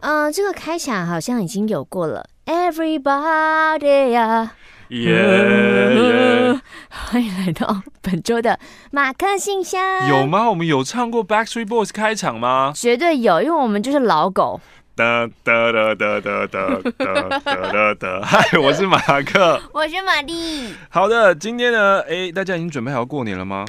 嗯，这个开场好像已经有过了。Everybody 呀，耶耶！欢迎来到本周的马克信箱。有吗？我们有唱过 Backstreet Boys 开场吗？绝对有，因为我们就是老狗。哒哒哒哒哒哒哒哒哒！嗨，我是马克，我是玛丽。好的，今天呢，哎，大家已经准备好过年了吗？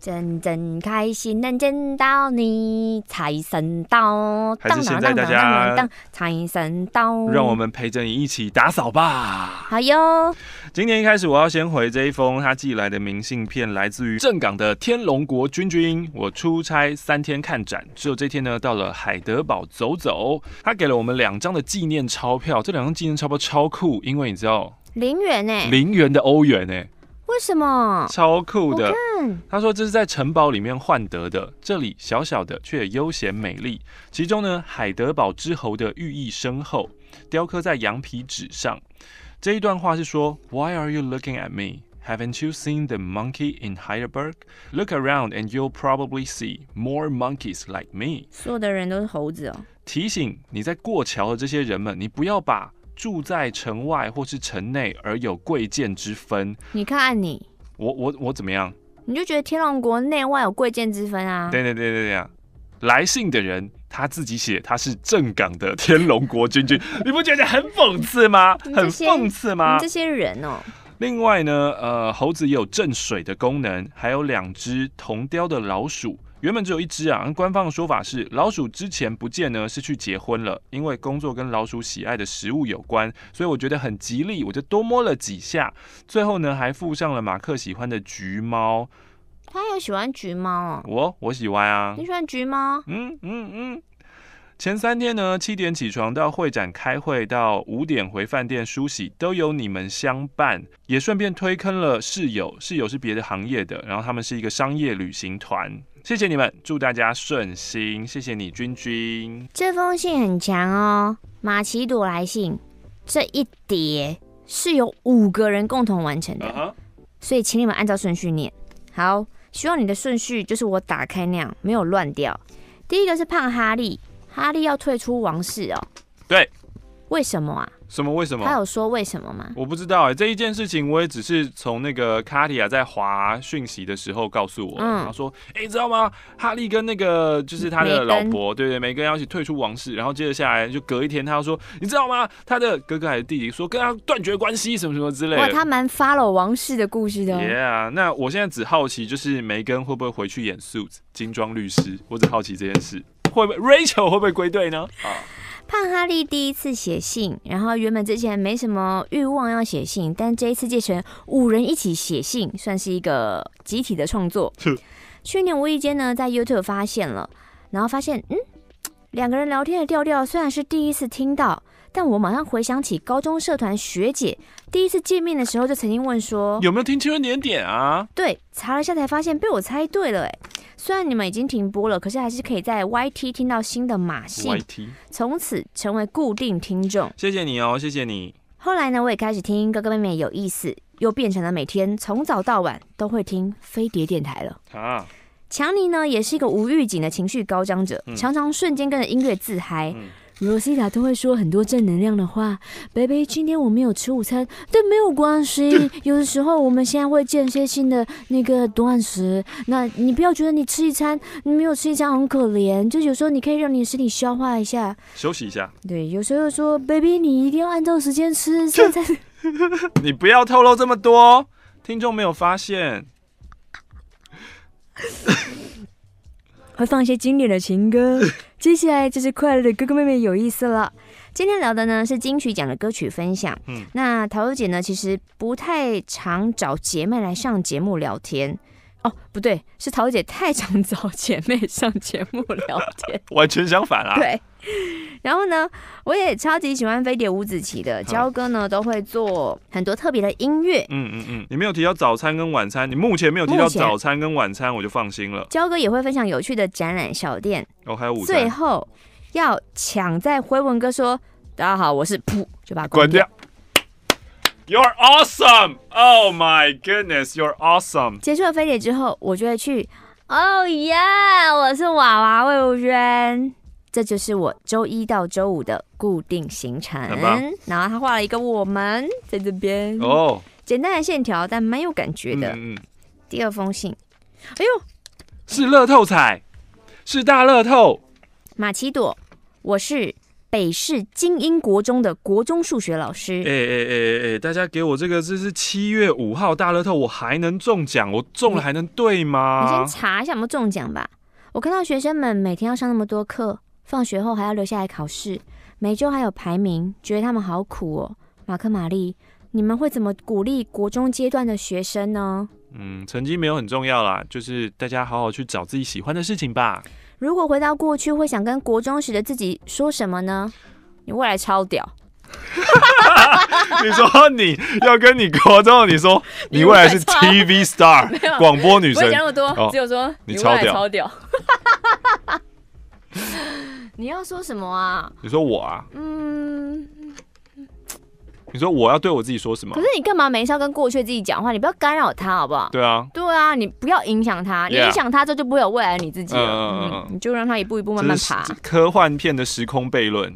真真开心能见到你，财神到！还是现在大家财神到，让我们陪着你一起打扫吧。好哟。今天一开始，我要先回这一封他寄来的明信片，来自于正港的天龙国君君。我出差三天看展，只有这天呢到了海德堡走走。他给了我们两张的纪念钞票，这两张纪念钞票超酷，因为你知道零元呢，零元的欧元呢。为什么？超酷的！他说这是在城堡里面换得的，这里小小的却悠闲美丽。其中呢，海德堡之猴的寓意深厚，雕刻在羊皮纸上。这一段话是说：Why are you looking at me? Haven't you seen the monkey in Heidelberg? Look around and you'll probably see more monkeys like me. 所有的人都是猴子哦。提醒你在过桥的这些人们，你不要把。住在城外或是城内而有贵贱之分，你看你，我我我怎么样？你就觉得天龙国内外有贵贱之分啊？对对对对对，来信的人他自己写他是正港的天龙国君君，你不觉得很讽刺吗？很讽刺吗？这些人哦。另外呢，呃，猴子也有镇水的功能，还有两只铜雕的老鼠。原本只有一只啊，官方的说法是老鼠之前不见呢，是去结婚了，因为工作跟老鼠喜爱的食物有关，所以我觉得很吉利，我就多摸了几下。最后呢，还附上了马克喜欢的橘猫。他有喜欢橘猫啊？我我喜欢啊。你喜欢橘猫？嗯嗯嗯。前三天呢，七点起床到会展开会，到五点回饭店梳洗，都有你们相伴，也顺便推坑了室友。室友是别的行业的，然后他们是一个商业旅行团。谢谢你们，祝大家顺心。谢谢你，君君。这封信很强哦，马奇朵来信，这一叠是由五个人共同完成的，uh huh. 所以请你们按照顺序念。好，希望你的顺序就是我打开那样，没有乱掉。第一个是胖哈利。哈利要退出王室哦？对，为什么啊？什么为什么？他有说为什么吗？我不知道哎、欸，这一件事情我也只是从那个卡迪亚在滑讯息的时候告诉我，嗯、他说，哎、欸，你知道吗？哈利跟那个就是他的老婆，对，对对，梅根要一起退出王室，然后接着下来就隔一天，他要说，你知道吗？他的哥哥还是弟弟说跟他断绝关系，什么什么之类的。哇，他蛮 follow 王室的故事的。Yeah，那我现在只好奇，就是梅根会不会回去演 Suits 金装律师？我只好奇这件事。会不会 Rachel 会不会归队呢？啊，胖哈利第一次写信，然后原本之前没什么欲望要写信，但这一次借成五人一起写信，算是一个集体的创作。是去年无意间呢，在 YouTube 发现了，然后发现，嗯，两个人聊天的调调虽然是第一次听到，但我马上回想起高中社团学姐第一次见面的时候，就曾经问说有没有听青春点点啊？对，查了一下才发现被我猜对了，哎。虽然你们已经停播了，可是还是可以在 YT 听到新的马戏，YT 从此成为固定听众。谢谢你哦，谢谢你。后来呢，我也开始听哥哥妹妹有意思，又变成了每天从早到晚都会听飞碟电台了。啊，强尼呢也是一个无预警的情绪高涨者，嗯、常常瞬间跟着音乐自嗨。嗯 Rosita 都会说很多正能量的话。Baby，今天我没有吃午餐，但没有关系。有的时候我们现在会间歇性的那个断食，那你不要觉得你吃一餐，你没有吃一餐很可怜。就有时候你可以让你的身体消化一下，休息一下。对，有时候说 Baby，你一定要按照时间吃。现在 你不要透露这么多，听众没有发现。会放一些经典的情歌。接下来就是快乐的哥哥妹妹有意思了。今天聊的呢是金曲奖的歌曲分享。嗯，那桃子姐呢其实不太常找姐妹来上节目聊天。哦，不对，是桃子姐太常找姐妹上节目聊天，完全相反啊。对。然后呢，我也超级喜欢飞碟五子棋的焦哥呢，都会做很多特别的音乐。嗯嗯嗯，你没有提到早餐跟晚餐，你目前没有提到早餐跟晚餐，我就放心了。焦哥也会分享有趣的展览小店。哦，还有午餐。最后要抢在辉文哥说“大家好，我是”，噗就把它关掉。You're awesome! Oh my goodness, you're awesome! 结束了飞碟之后，我就会去哦耶，我是娃娃魏如萱，这就是我周一到周五的固定行程。然后他画了一个我们在这边哦，简单的线条，但蛮有感觉的。嗯嗯。第二封信，哎呦，是乐透彩，是大乐透。马奇朵，我是。北市精英国中的国中数学老师，哎哎哎哎，大家给我这个，这是七月五号大乐透，我还能中奖？我中了还能对吗？你先查一下有没有中奖吧。我看到学生们每天要上那么多课，放学后还要留下来考试，每周还有排名，觉得他们好苦哦。马克、玛丽，你们会怎么鼓励国中阶段的学生呢？嗯，成绩没有很重要啦，就是大家好好去找自己喜欢的事情吧。如果回到过去，会想跟国中时的自己说什么呢？你未来超屌！你说你要跟你国中，你说 你未来是 TV star 广播女神，不会讲那么多，哦、只有说你超屌，超屌。你要说什么啊？你说我啊？嗯。你说我要对我自己说什么？可是你干嘛没事要跟过去自己讲话？你不要干扰他，好不好？对啊，对啊，你不要影响他，你影响他之后就不会有未来的你自己了。嗯，嗯，你就让他一步一步慢慢爬。科幻片的时空悖论。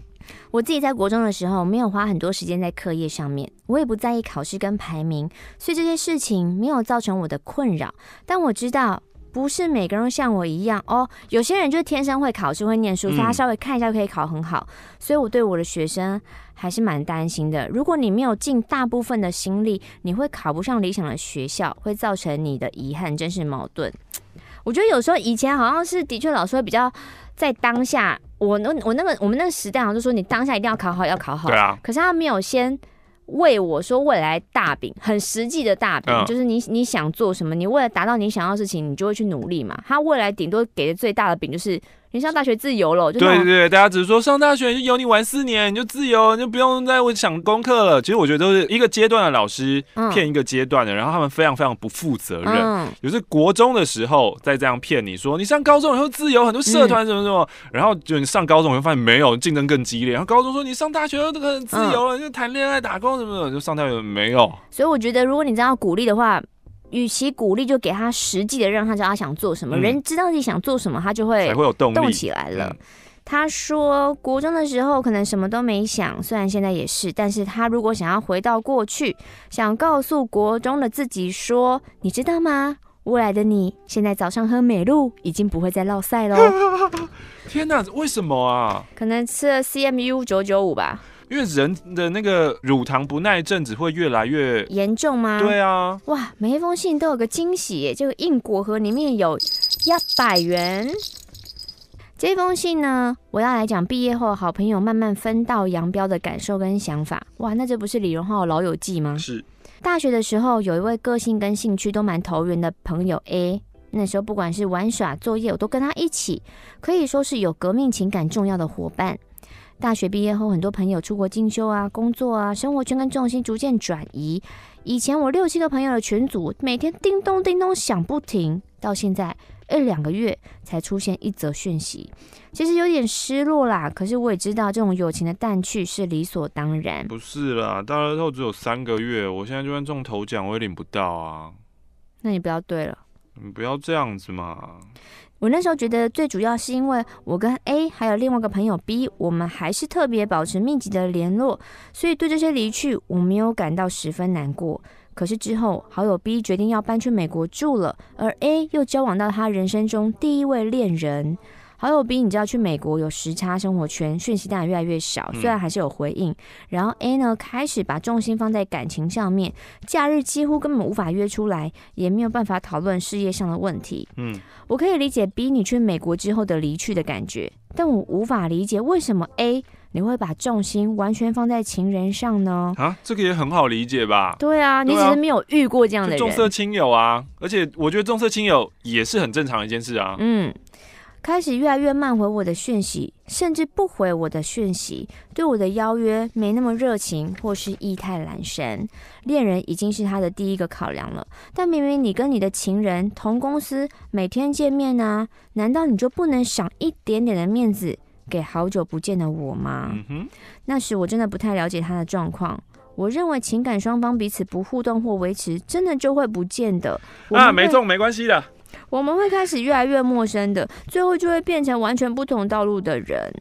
我自己在国中的时候，没有花很多时间在课业上面，我也不在意考试跟排名，所以这些事情没有造成我的困扰。但我知道。不是每个人像我一样哦，有些人就是天生会考试会念书，所以他稍微看一下就可以考很好。嗯、所以我对我的学生还是蛮担心的。如果你没有尽大部分的心力，你会考不上理想的学校，会造成你的遗憾，真是矛盾。我觉得有时候以前好像是的确老师会比较在当下，我那我那个我们那个时代好像就说你当下一定要考好，要考好。对啊。可是他没有先。为我说未来大饼，很实际的大饼，就是你你想做什么，你为了达到你想要的事情，你就会去努力嘛。他未来顶多给的最大的饼就是。你上大学自由了，对对对，大家只是说上大学就有你玩四年，你就自由，你就不用再想功课了。其实我觉得都是一个阶段的老师骗一个阶段的，然后他们非常非常不负责任。嗯有时国中的时候再这样骗你说，你上高中以后自由，很多社团什么什么，然后就你上高中以后发现没有，竞争更激烈。然后高中说你上大学都很自由了，就谈恋爱、打工什么的，就上大学没有。所以我觉得，如果你这样鼓励的话。与其鼓励，就给他实际的，让他知道他想做什么。嗯、人知道自己想做什么，他就会才会有动起来了。嗯、他说，国中的时候可能什么都没想，虽然现在也是，但是他如果想要回到过去，想告诉国中的自己说：“你知道吗？未来的你现在早上喝美露已经不会再落赛喽。”天哪，为什么啊？可能吃了 CMU 九九五吧。因为人的那个乳糖不耐症只会越来越严重吗？对啊，哇，每一封信都有个惊喜耶，这个硬果盒里面有一百元。这封信呢，我要来讲毕业后好朋友慢慢分道扬镳的感受跟想法。哇，那这不是李荣浩的老友记吗？是。大学的时候，有一位个性跟兴趣都蛮投缘的朋友 A，那时候不管是玩耍、作业，我都跟他一起，可以说是有革命情感重要的伙伴。大学毕业后，很多朋友出国进修啊，工作啊，生活圈跟重心逐渐转移。以前我六七个朋友的群组，每天叮咚叮咚响不停，到现在一两个月才出现一则讯息，其实有点失落啦。可是我也知道，这种友情的淡去是理所当然。不是啦，大乐透只有三个月，我现在就算中头奖，我也领不到啊。那你不要对了，你不要这样子嘛。我那时候觉得最主要是因为我跟 A 还有另外一个朋友 B，我们还是特别保持密集的联络，所以对这些离去我没有感到十分难过。可是之后好友 B 决定要搬去美国住了，而 A 又交往到他人生中第一位恋人。好友 B，你知道去美国有时差，生活圈讯息当然越来越少，虽然还是有回应。然后 A 呢，开始把重心放在感情上面，假日几乎根本无法约出来，也没有办法讨论事业上的问题。嗯，我可以理解 B 你去美国之后的离去的感觉，但我无法理解为什么 A 你会把重心完全放在情人上呢？啊，这个也很好理解吧？对啊，你只是没有遇过这样的人。重色轻友啊，而且我觉得重色轻友也是很正常的一件事啊。嗯。开始越来越慢回我的讯息，甚至不回我的讯息，对我的邀约没那么热情，或是意态阑珊。恋人已经是他的第一个考量了，但明明你跟你的情人同公司，每天见面啊，难道你就不能赏一点点的面子给好久不见的我吗？嗯，那时我真的不太了解他的状况。我认为情感双方彼此不互动或维持，真的就会不见的。啊，没中没关系的。我们会开始越来越陌生的，最后就会变成完全不同道路的人。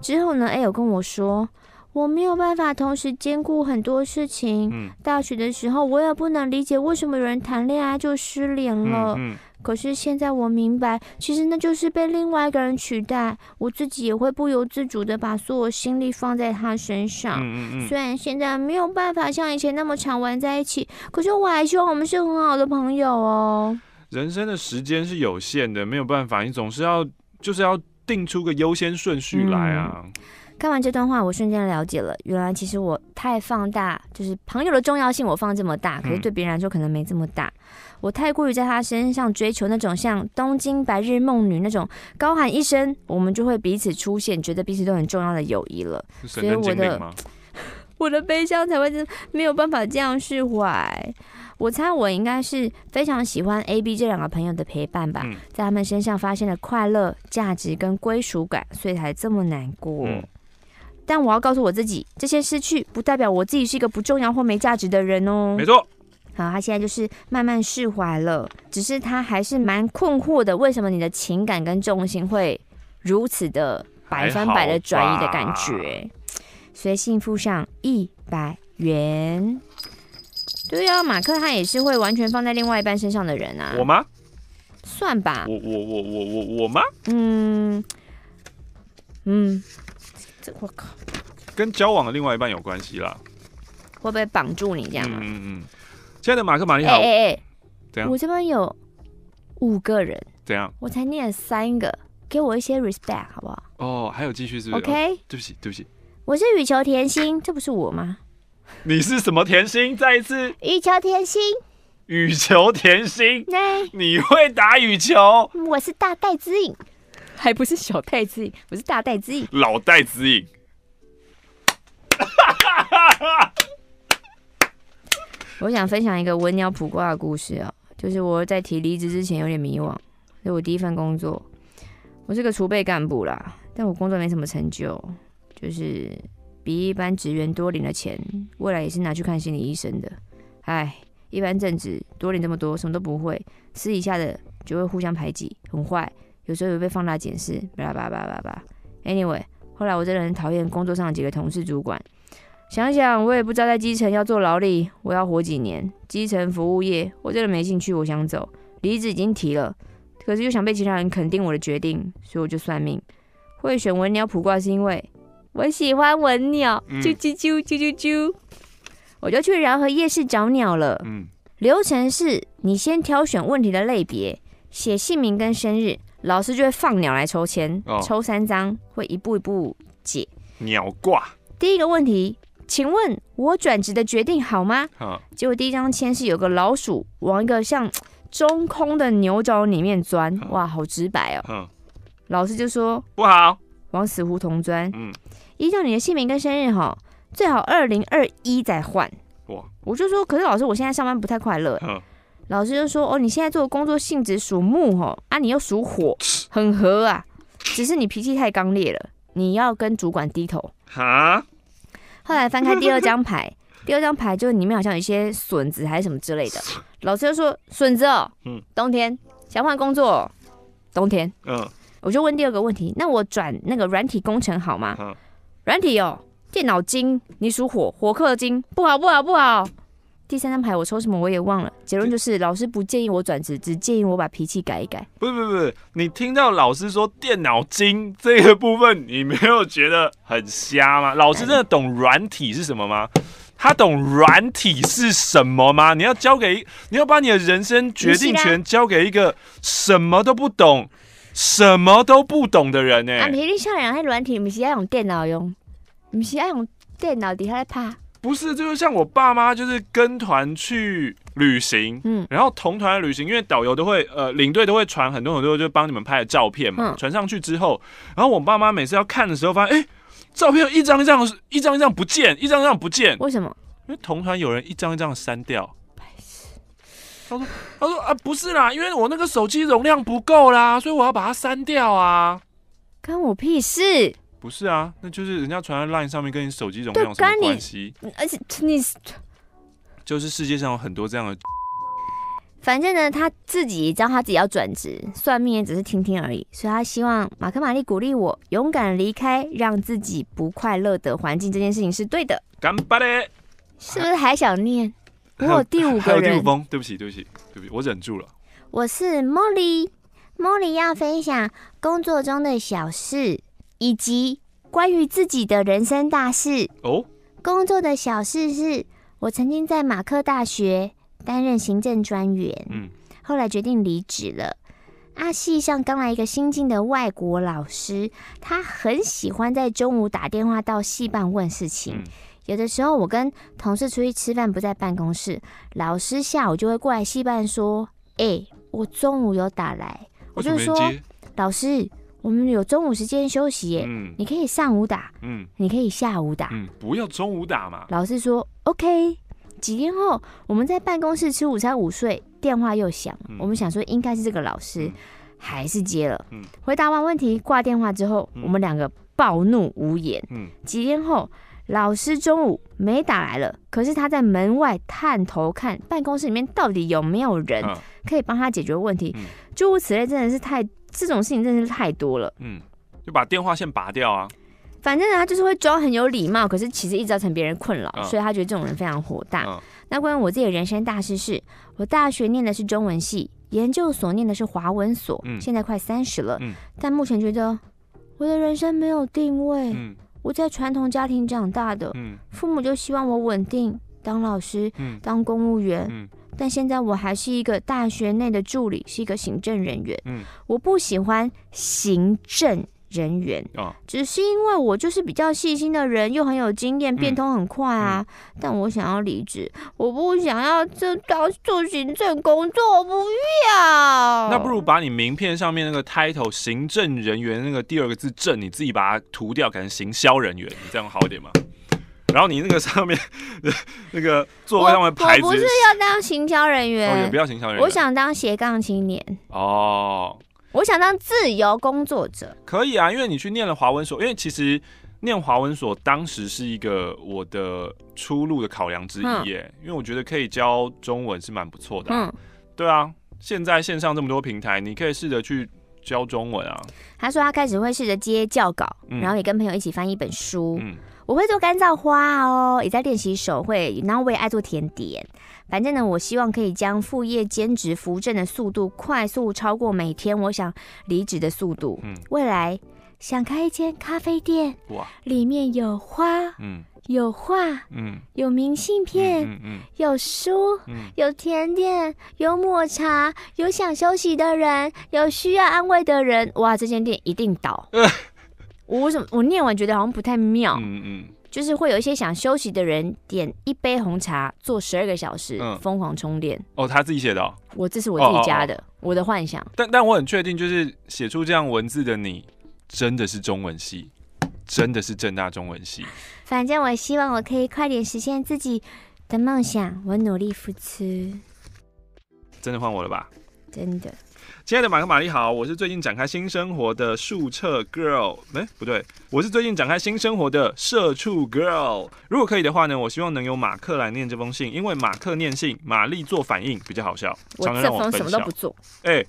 之后呢，A 有跟我说，我没有办法同时兼顾很多事情。嗯，大学的时候，我也不能理解为什么有人谈恋爱就失联了。嗯，嗯，可是现在我明白，其实那就是被另外一个人取代。我自己也会不由自主的把所有心力放在他身上。嗯嗯嗯，虽然现在没有办法像以前那么常玩在一起，可是我还希望我们是很好的朋友哦。人生的时间是有限的，没有办法，你总是要就是要定出个优先顺序来啊。嗯，看完这段话，我瞬间了解了，原来其实我太放大，就是朋友的重要性，我放这么大，可是对别人来说可能没这么大。嗯，我太过于在他身上追求那种像东京白日梦女那种高喊一声，我们就会彼此出现，觉得彼此都很重要的友谊了。所以我的 我的悲伤才会是没有办法这样释怀。我猜我应该是非常喜欢 A、B 这两个朋友的陪伴吧，嗯、在他们身上发现了快乐、价值跟归属感，所以才这么难过。嗯、但我要告诉我自己，这些失去不代表我自己是一个不重要或没价值的人哦。没错。好，他现在就是慢慢释怀了，只是他还是蛮困惑的，为什么你的情感跟重心会如此的百分百的转移的感觉？所以幸福上一百元。对啊，马克他也是会完全放在另外一半身上的人啊。我吗？算吧。我我我我我我吗？嗯嗯，这我靠，跟交往的另外一半有关系啦。会不会绑住你这样？嗯嗯。亲爱的马克玛丽好。哎哎哎，怎样？我这边有五个人。怎样？我才念了三个，给我一些 respect 好不好？哦，还有继续是不是？OK。对不起对不起。我是羽球甜心，这不是我吗？你是什么甜心？再一次，羽球甜心。羽球甜心，对，你会打羽球？我是大戴之颖，还不是小戴之颖，我是大戴之颖，老戴之颖。我想分享一个文鸟卜卦的故事啊，就是我在提离职之前有点迷惘，是我第一份工作，我是个储备干部啦，但我工作没什么成就，就是。比一般职员多领了钱，未来也是拿去看心理医生的。唉，一般正职多领这么多，什么都不会，私底下的就会互相排挤，很坏，有时候也会被放大检视，巴拉巴拉巴拉巴拉。Anyway，后来我真的很讨厌工作上的几个同事主管。想想我也不知道在基层要做劳力，我要活几年？基层服务业我真的没兴趣，我想走，离职已经提了，可是又想被其他人肯定我的决定，所以我就算命，会选文鸟卜卦是因为。我喜欢闻鸟，啾啾啾啾啾啾，我就去饶河夜市找鸟了。嗯，流程是你先挑选问题的类别，写姓名跟生日，老师就会放鸟来抽签，哦、抽三张，会一步一步解鸟卦。第一个问题，请问我转职的决定好吗？哦、结果第一张签是有个老鼠往一个像中空的牛角里面钻，哦、哇，好直白哦。哦老师就说不好，往死胡同钻。嗯。依照你的姓名跟生日哈，最好二零二一再换。哇！我就说，可是老师，我现在上班不太快乐。呵老师就说，哦，你现在做的工作性质属木哈，啊，你又属火，很合啊。只是你脾气太刚烈了，你要跟主管低头。哈。后来翻开第二张牌，第二张牌就是里面好像有一些笋子还是什么之类的。老师就说，笋子哦，嗯，冬天想换工作，冬天。嗯。我就问第二个问题，那我转那个软体工程好吗？嗯软体哦，电脑金，你属火，火克金，不好不好不好。第三张牌我抽什么我也忘了，结论就是老师不建议我转职，只建议我把脾气改一改。不是不是不是，你听到老师说电脑金这个部分，你没有觉得很瞎吗？老师真的懂软体是什么吗？他懂软体是什么吗？你要交给，你要把你的人生决定权交给一个什么都不懂。什么都不懂的人呢？啊，你你像人，还软体，不是要用电脑用，不是要用电脑底下来拍。不是，就是像我爸妈，就是跟团去旅行，嗯，然后同团旅行，因为导游都会，呃，领队都会传很多很多，就帮你们拍的照片嘛，传、嗯、上去之后，然后我爸妈每次要看的时候，发现，哎、欸，照片一张一张，一张一张不见，一张一张不见，为什么？因为同团有人一张一张删掉。他说：“他说啊，不是啦，因为我那个手机容量不够啦，所以我要把它删掉啊。关我屁事！不是啊，那就是人家传在 LINE 上面，跟你手机容量有什么关系？而且你，就是世界上有很多这样的。反正呢，他自己知道他自己要转职，算命也只是听听而已，所以他希望马克玛丽鼓励我勇敢离开让自己不快乐的环境，这件事情是对的。干巴嘞，是不是还想念？我有第五个人，还有第五封，对不起，对不起，对不起，我忍住了。我是茉莉，茉莉要分享工作中的小事，以及关于自己的人生大事。哦，工作的小事是我曾经在马克大学担任行政专员，嗯，后来决定离职了。阿，系上刚来一个新进的外国老师，他很喜欢在中午打电话到系办问事情。嗯有的时候我跟同事出去吃饭不在办公室，老师下午就会过来戏办说：“哎、欸，我中午有打来。”我就说：“老师，我们有中午时间休息耶，嗯，你可以上午打，嗯，你可以下午打，嗯，不要中午打嘛。”老师说：“OK。”几天后，我们在办公室吃午餐午睡，电话又响，嗯、我们想说应该是这个老师，嗯、还是接了。嗯、回答完问题挂电话之后，嗯、我们两个暴怒无言。嗯，几天后。老师中午没打来了，可是他在门外探头看办公室里面到底有没有人可以帮他解决问题。诸如此类，真的是太这种事情真的是太多了。嗯，就把电话线拔掉啊。反正呢，他就是会装很有礼貌，可是其实一直造成别人困扰，所以他觉得这种人非常火大。那关于我自己的人生大事是，我大学念的是中文系，研究所念的是华文所，现在快三十了，但目前觉得我的人生没有定位。我在传统家庭长大的，父母就希望我稳定，当老师，当公务员。但现在我还是一个大学内的助理，是一个行政人员。我不喜欢行政人员，只是因为我就是比较细心的人，又很有经验，变通很快啊。但我想要离职，我不想要这当做行政工作，我不要。那不如把你名片上面那个 title 行政人员那个第二个字正，你自己把它涂掉，改成行销人员，你这样好一点吗？然后你那个上面 那个座位上面牌子，我不是要当行销人员，哦，也不要行销人员，我想当斜杠青年。哦。我想当自由工作者，可以啊，因为你去念了华文所，因为其实念华文所当时是一个我的出路的考量之一耶，嗯、因为我觉得可以教中文是蛮不错的、啊。嗯，对啊，现在线上这么多平台，你可以试着去教中文啊。他说他开始会试着接教稿，然后也跟朋友一起翻一本书。嗯。我会做干燥花哦，也在练习手绘，然后我也爱做甜点。反正呢，我希望可以将副业兼职扶正的速度快速超过每天我想离职的速度。嗯，未来想开一间咖啡店，哇，里面有花，嗯，有画，嗯，有明信片，嗯嗯，有书，嗯，有甜点，有抹茶，有想休息的人，有需要安慰的人。哇，这间店一定倒。我为什么我念完觉得好像不太妙？嗯嗯，就是会有一些想休息的人点一杯红茶，坐十二个小时，疯狂充电。哦，他自己写的。我这是我自己加的，我的幻想。但但我很确定，就是写出这样文字的你，真的是中文系，真的是正大中文系。反正我希望我可以快点实现自己的梦想，我努力付出。真的换我了吧？真的。亲爱的马克玛丽好，我是最近展开新生活的数彻 girl，哎、欸，不对，我是最近展开新生活的社畜 girl。如果可以的话呢，我希望能由马克来念这封信，因为马克念信，玛丽做反应比较好笑。我这封什么都不做。哎，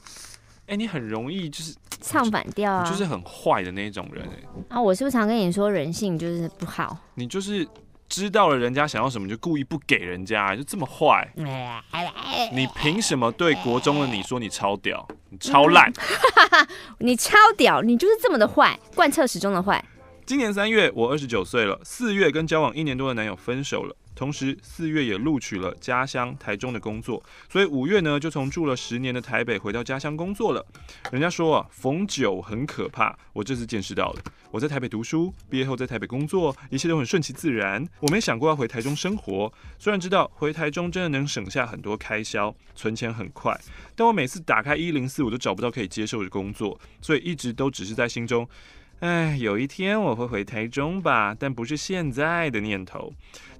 哎、你很容易就是唱反调啊，就是很坏的那种人哎、欸。啊，我是不是常跟你说人性就是不好？你就是。知道了人家想要什么，就故意不给人家，就这么坏。你凭什么对国中的你说你超屌？你超烂，你超屌，你就是这么的坏，贯彻始终的坏。今年三月，我二十九岁了。四月跟交往一年多的男友分手了。同时，四月也录取了家乡台中的工作，所以五月呢，就从住了十年的台北回到家乡工作了。人家说啊，逢九很可怕，我这次见识到了。我在台北读书，毕业后在台北工作，一切都很顺其自然。我没想过要回台中生活，虽然知道回台中真的能省下很多开销，存钱很快，但我每次打开一零四，我都找不到可以接受的工作，所以一直都只是在心中。哎，有一天我会回台中吧，但不是现在的念头。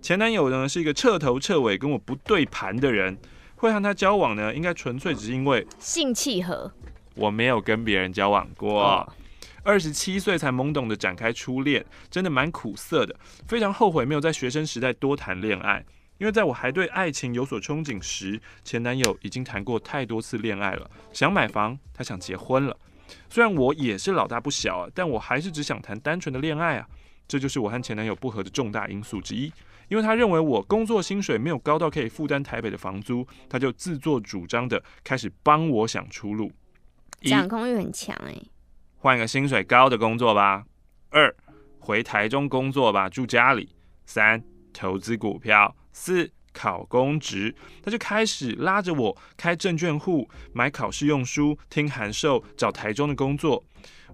前男友呢，是一个彻头彻尾跟我不对盘的人，会和他交往呢，应该纯粹只是因为性契合。我没有跟别人交往过，二十七岁才懵懂的展开初恋，真的蛮苦涩的，非常后悔没有在学生时代多谈恋爱。因为在我还对爱情有所憧憬时，前男友已经谈过太多次恋爱了，想买房，他想结婚了。虽然我也是老大不小啊，但我还是只想谈单纯的恋爱啊。这就是我和前男友不和的重大因素之一。因为他认为我工作薪水没有高到可以负担台北的房租，他就自作主张的开始帮我想出路。掌控欲很强哎，换个薪水高的工作吧。二，回台中工作吧，住家里。三，投资股票。四，考公职。他就开始拉着我开证券户，买考试用书，听函授，找台中的工作。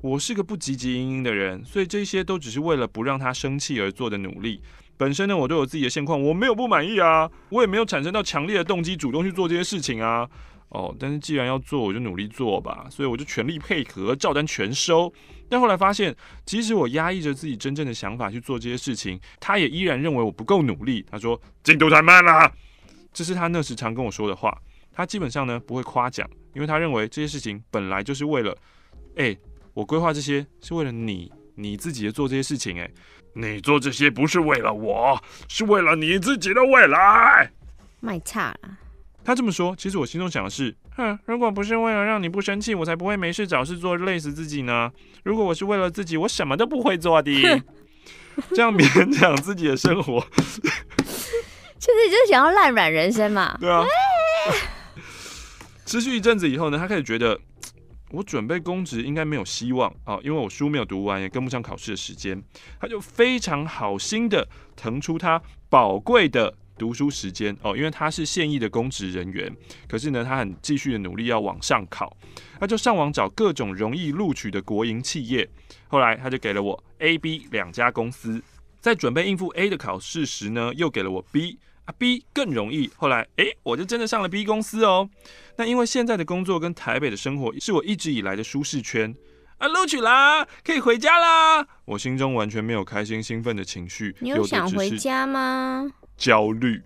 我是个不汲汲营营的人，所以这些都只是为了不让他生气而做的努力。本身呢，我都有自己的现况，我没有不满意啊，我也没有产生到强烈的动机主动去做这些事情啊。哦，但是既然要做，我就努力做吧，所以我就全力配合，照单全收。但后来发现，即使我压抑着自己真正的想法去做这些事情，他也依然认为我不够努力。他说进度太慢了，这是他那时常跟我说的话。他基本上呢不会夸奖，因为他认为这些事情本来就是为了，哎，我规划这些是为了你，你自己的做这些事情，哎。你做这些不是为了我，是为了你自己的未来。卖差了。他这么说，其实我心中想的是：哼，如果不是为了让你不生气，我才不会没事找事做，累死自己呢。如果我是为了自己，我什么都不会做的。这样勉强自己的生活，其实就是想要烂软人生嘛。对啊。持续一阵子以后呢，他开始觉得。我准备公职应该没有希望啊，因为我书没有读完，也跟不上考试的时间。他就非常好心的腾出他宝贵的读书时间哦，因为他是现役的公职人员，可是呢，他很继续的努力要往上考，他就上网找各种容易录取的国营企业。后来他就给了我 A、B 两家公司，在准备应付 A 的考试时呢，又给了我 B。啊 B 更容易，后来诶，我就真的上了 B 公司哦。那因为现在的工作跟台北的生活是我一直以来的舒适圈啊，录取啦，可以回家啦。我心中完全没有开心兴奋的情绪，你有想回家吗？焦虑。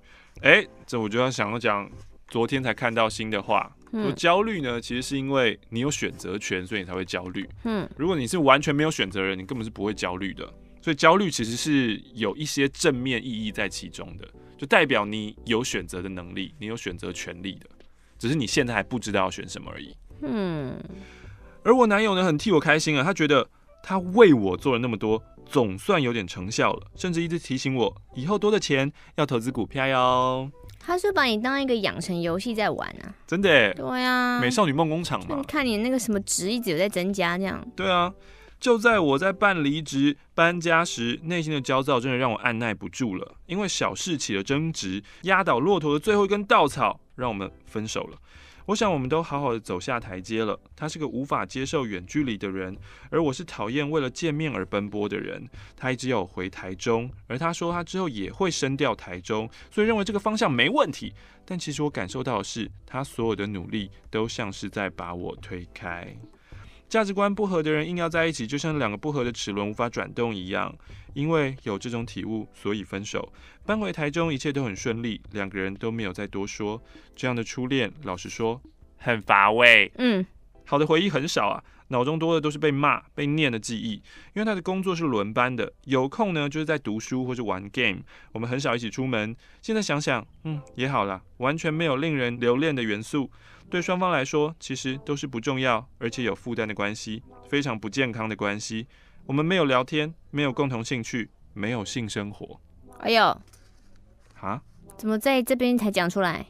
诶，这我就要想要讲，昨天才看到新的话，说焦虑呢，其实是因为你有选择权，所以你才会焦虑。嗯，如果你是完全没有选择的人，你根本是不会焦虑的。所以焦虑其实是有一些正面意义在其中的。就代表你有选择的能力，你有选择权利的，只是你现在还不知道要选什么而已。嗯，而我男友呢，很替我开心啊，他觉得他为我做了那么多，总算有点成效了，甚至一直提醒我以后多的钱要投资股票哟。他是把你当一个养成游戏在玩啊？真的？对啊，美少女梦工厂嘛。看你那个什么值一直有在增加，这样。对啊。就在我在办离职搬家时，内心的焦躁真的让我按捺不住了。因为小事起了争执，压倒骆驼的最后一根稻草，让我们分手了。我想我们都好好的走下台阶了。他是个无法接受远距离的人，而我是讨厌为了见面而奔波的人。他一直要我回台中，而他说他之后也会升调台中，所以认为这个方向没问题。但其实我感受到的是，他所有的努力都像是在把我推开。价值观不合的人硬要在一起，就像两个不合的齿轮无法转动一样。因为有这种体悟，所以分手。搬回台中，一切都很顺利，两个人都没有再多说。这样的初恋，老实说，很乏味。嗯，好的回忆很少啊，脑中多的都是被骂、被念的记忆。因为他的工作是轮班的，有空呢就是在读书或者玩 game。我们很少一起出门。现在想想，嗯，也好啦，完全没有令人留恋的元素。对双方来说，其实都是不重要而且有负担的关系，非常不健康的关系。我们没有聊天，没有共同兴趣，没有性生活。哎呦，啊？怎么在这边才讲出来？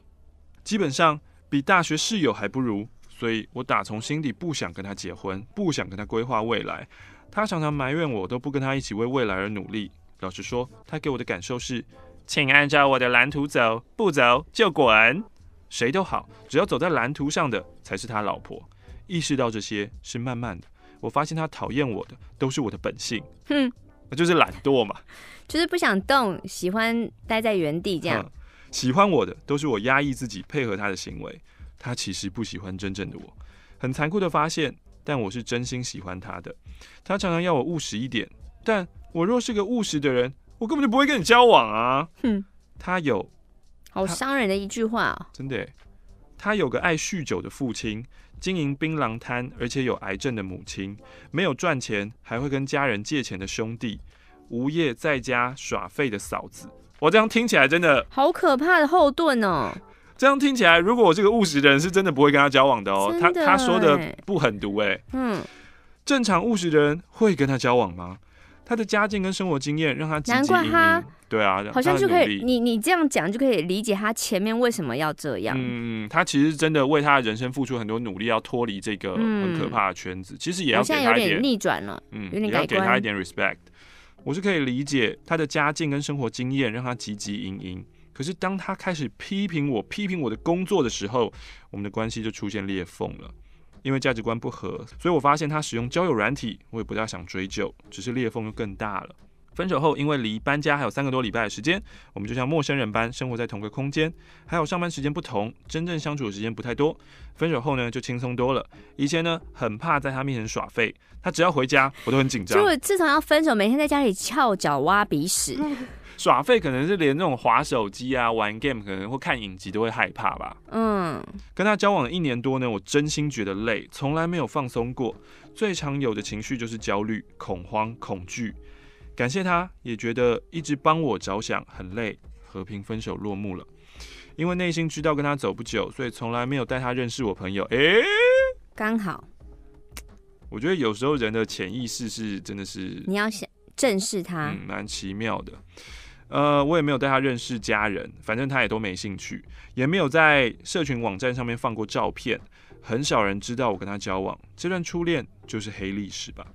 基本上比大学室友还不如，所以我打从心底不想跟他结婚，不想跟他规划未来。他常常埋怨我都不跟他一起为未来而努力。老实说，他给我的感受是，请按照我的蓝图走，不走就滚。谁都好，只要走在蓝图上的才是他老婆。意识到这些是慢慢的，我发现他讨厌我的都是我的本性，哼，那就是懒惰嘛，就是不想动，喜欢待在原地这样。嗯，喜欢我的都是我压抑自己配合他的行为，他其实不喜欢真正的我。很残酷的发现，但我是真心喜欢他的。他常常要我务实一点，但我若是个务实的人，我根本就不会跟你交往啊。哼，他有。好伤人的一句话哦！真的，他有个爱酗酒的父亲，经营槟榔摊，而且有癌症的母亲，没有赚钱还会跟家人借钱的兄弟，无业在家耍废的嫂子。我这样听起来真的好可怕的后盾哦。这样听起来，如果我这个务实的人是真的不会跟他交往的哦。他他说的不狠毒哎。嗯。正常务实的人会跟他交往吗？他的家境跟生活经验让他。难怪他。对啊，好像就可以。你你这样讲就可以理解他前面为什么要这样。嗯，他其实真的为他的人生付出很多努力，要脱离这个很可怕的圈子。嗯、其实也要给他一点逆转了。嗯，有点也要给他一点 respect。我是可以理解他的家境跟生活经验让他汲汲营营。可是当他开始批评我、批评我的工作的时候，我们的关系就出现裂缝了。因为价值观不合，所以我发现他使用交友软体，我也不大想追究，只是裂缝又更大了。分手后，因为离搬家还有三个多礼拜的时间，我们就像陌生人般生活在同个空间，还有上班时间不同，真正相处的时间不太多。分手后呢，就轻松多了。以前呢，很怕在他面前耍废，他只要回家，我都很紧张。就自从要分手，每天在家里翘脚挖鼻屎，耍废可能是连那种滑手机啊、玩 game 可能或看影集都会害怕吧。嗯，跟他交往了一年多呢，我真心觉得累，从来没有放松过。最常有的情绪就是焦虑、恐慌、恐惧。感谢他，也觉得一直帮我着想很累，和平分手落幕了。因为内心知道跟他走不久，所以从来没有带他认识我朋友。诶、欸，刚好。我觉得有时候人的潜意识是真的是你要想正视他，嗯，蛮奇妙的。呃，我也没有带他认识家人，反正他也都没兴趣，也没有在社群网站上面放过照片，很少人知道我跟他交往。这段初恋就是黑历史吧。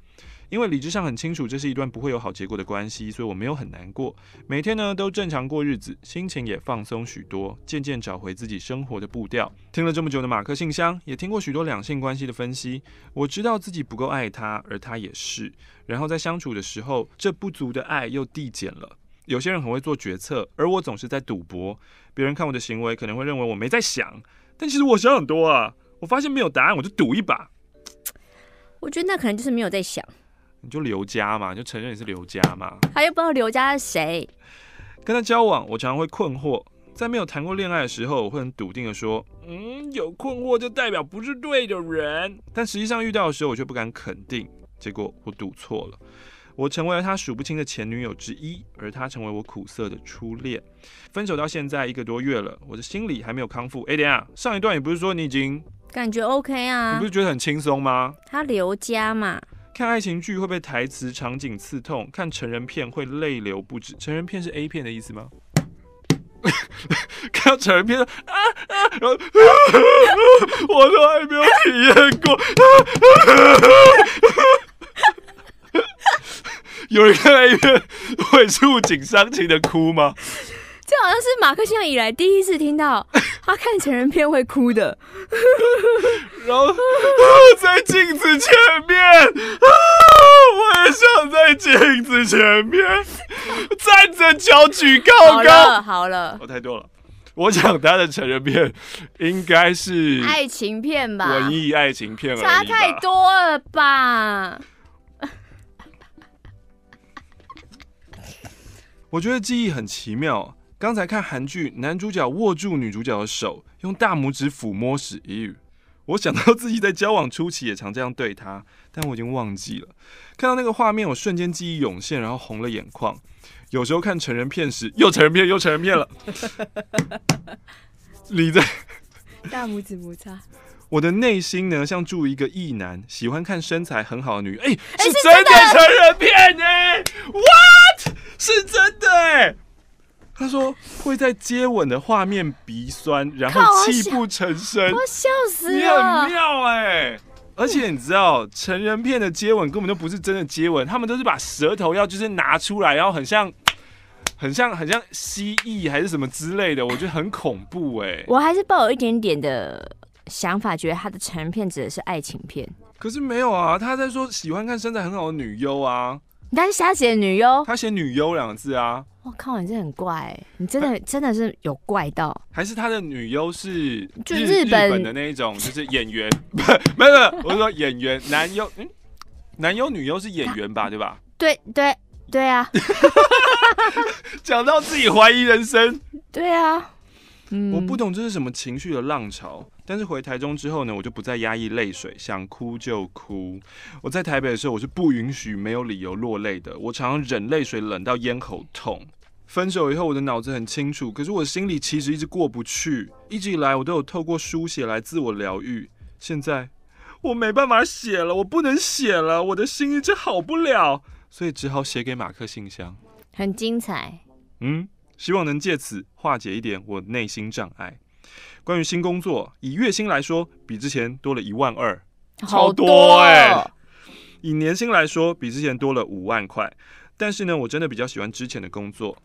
因为理智上很清楚，这是一段不会有好结果的关系，所以我没有很难过。每天呢都正常过日子，心情也放松许多，渐渐找回自己生活的步调。听了这么久的马克信箱，也听过许多两性关系的分析，我知道自己不够爱他，而他也是。然后在相处的时候，这不足的爱又递减了。有些人很会做决策，而我总是在赌博。别人看我的行为，可能会认为我没在想，但其实我想很多啊。我发现没有答案，我就赌一把。我觉得那可能就是没有在想。你就刘家嘛，你就承认你是刘家嘛。他又不知道刘家是谁。跟他交往，我常常会困惑。在没有谈过恋爱的时候，我会很笃定的说，嗯，有困惑就代表不是对的人。但实际上遇到的时候，我却不敢肯定。结果我赌错了，我成为了他数不清的前女友之一，而他成为我苦涩的初恋。分手到现在一个多月了，我的心理还没有康复。哎，等下，上一段也不是说你已经感觉 OK 啊？你不是觉得很轻松吗？他刘家嘛。看爱情剧会被台词场景刺痛，看成人片会泪流不止。成人片是 A 片的意思吗？看到成人片啊啊，然后我都还没有体验过。有人看 A 片会触景伤情的哭吗？这好像是马克信箱以来第一次听到他看成人片会哭的。然后在镜子前面，我也想在镜子前面站着，脚举高高。好了，好了，我太多了。我讲他的成人片应该是爱情片吧，文艺爱情片，差太多了吧？我觉得记忆很奇妙。刚才看韩剧，男主角握住女主角的手，用大拇指抚摸时，咦，我想到自己在交往初期也常这样对他，但我已经忘记了。看到那个画面，我瞬间记忆涌现，然后红了眼眶。有时候看成人片时，又成人片又成人片了。你在 大拇指摩擦，我的内心呢，像住一个异男，喜欢看身材很好的女，哎、欸，是真的成人片呢、欸、？What？是真的哎、欸。他说会在接吻的画面鼻酸，然后泣不成声。我笑死了！你很妙哎、欸，而且你知道，成人片的接吻根本就不是真的接吻，他们都是把舌头要就是拿出来，然后很像、很像、很像蜥蜴还是什么之类的，我觉得很恐怖哎、欸。我还是抱有一点点的想法，觉得他的成人片指的是爱情片。可是没有啊，他在说喜欢看身材很好的女优啊。他是瞎写女优，他写女优两个字啊！我靠，你这很怪、欸，你真的真的是有怪到。还是他的女优是日就日本，的那一种，就是演员，不，没有没有，我是说演员，男优，嗯，男优女优是演员吧，对吧？对对对啊！讲到自己怀疑人生，对啊，嗯，我不懂这是什么情绪的浪潮。但是回台中之后呢，我就不再压抑泪水，想哭就哭。我在台北的时候，我是不允许没有理由落泪的。我常常忍泪水，冷到咽喉痛。分手以后，我的脑子很清楚，可是我心里其实一直过不去。一直以来，我都有透过书写来自我疗愈。现在我没办法写了，我不能写了，我的心一直好不了，所以只好写给马克信箱。很精彩。嗯，希望能借此化解一点我内心障碍。关于新工作，以月薪来说，比之前多了一万二，超多哎、欸。以年薪来说，比之前多了五万块。但是呢，我真的比较喜欢之前的工作。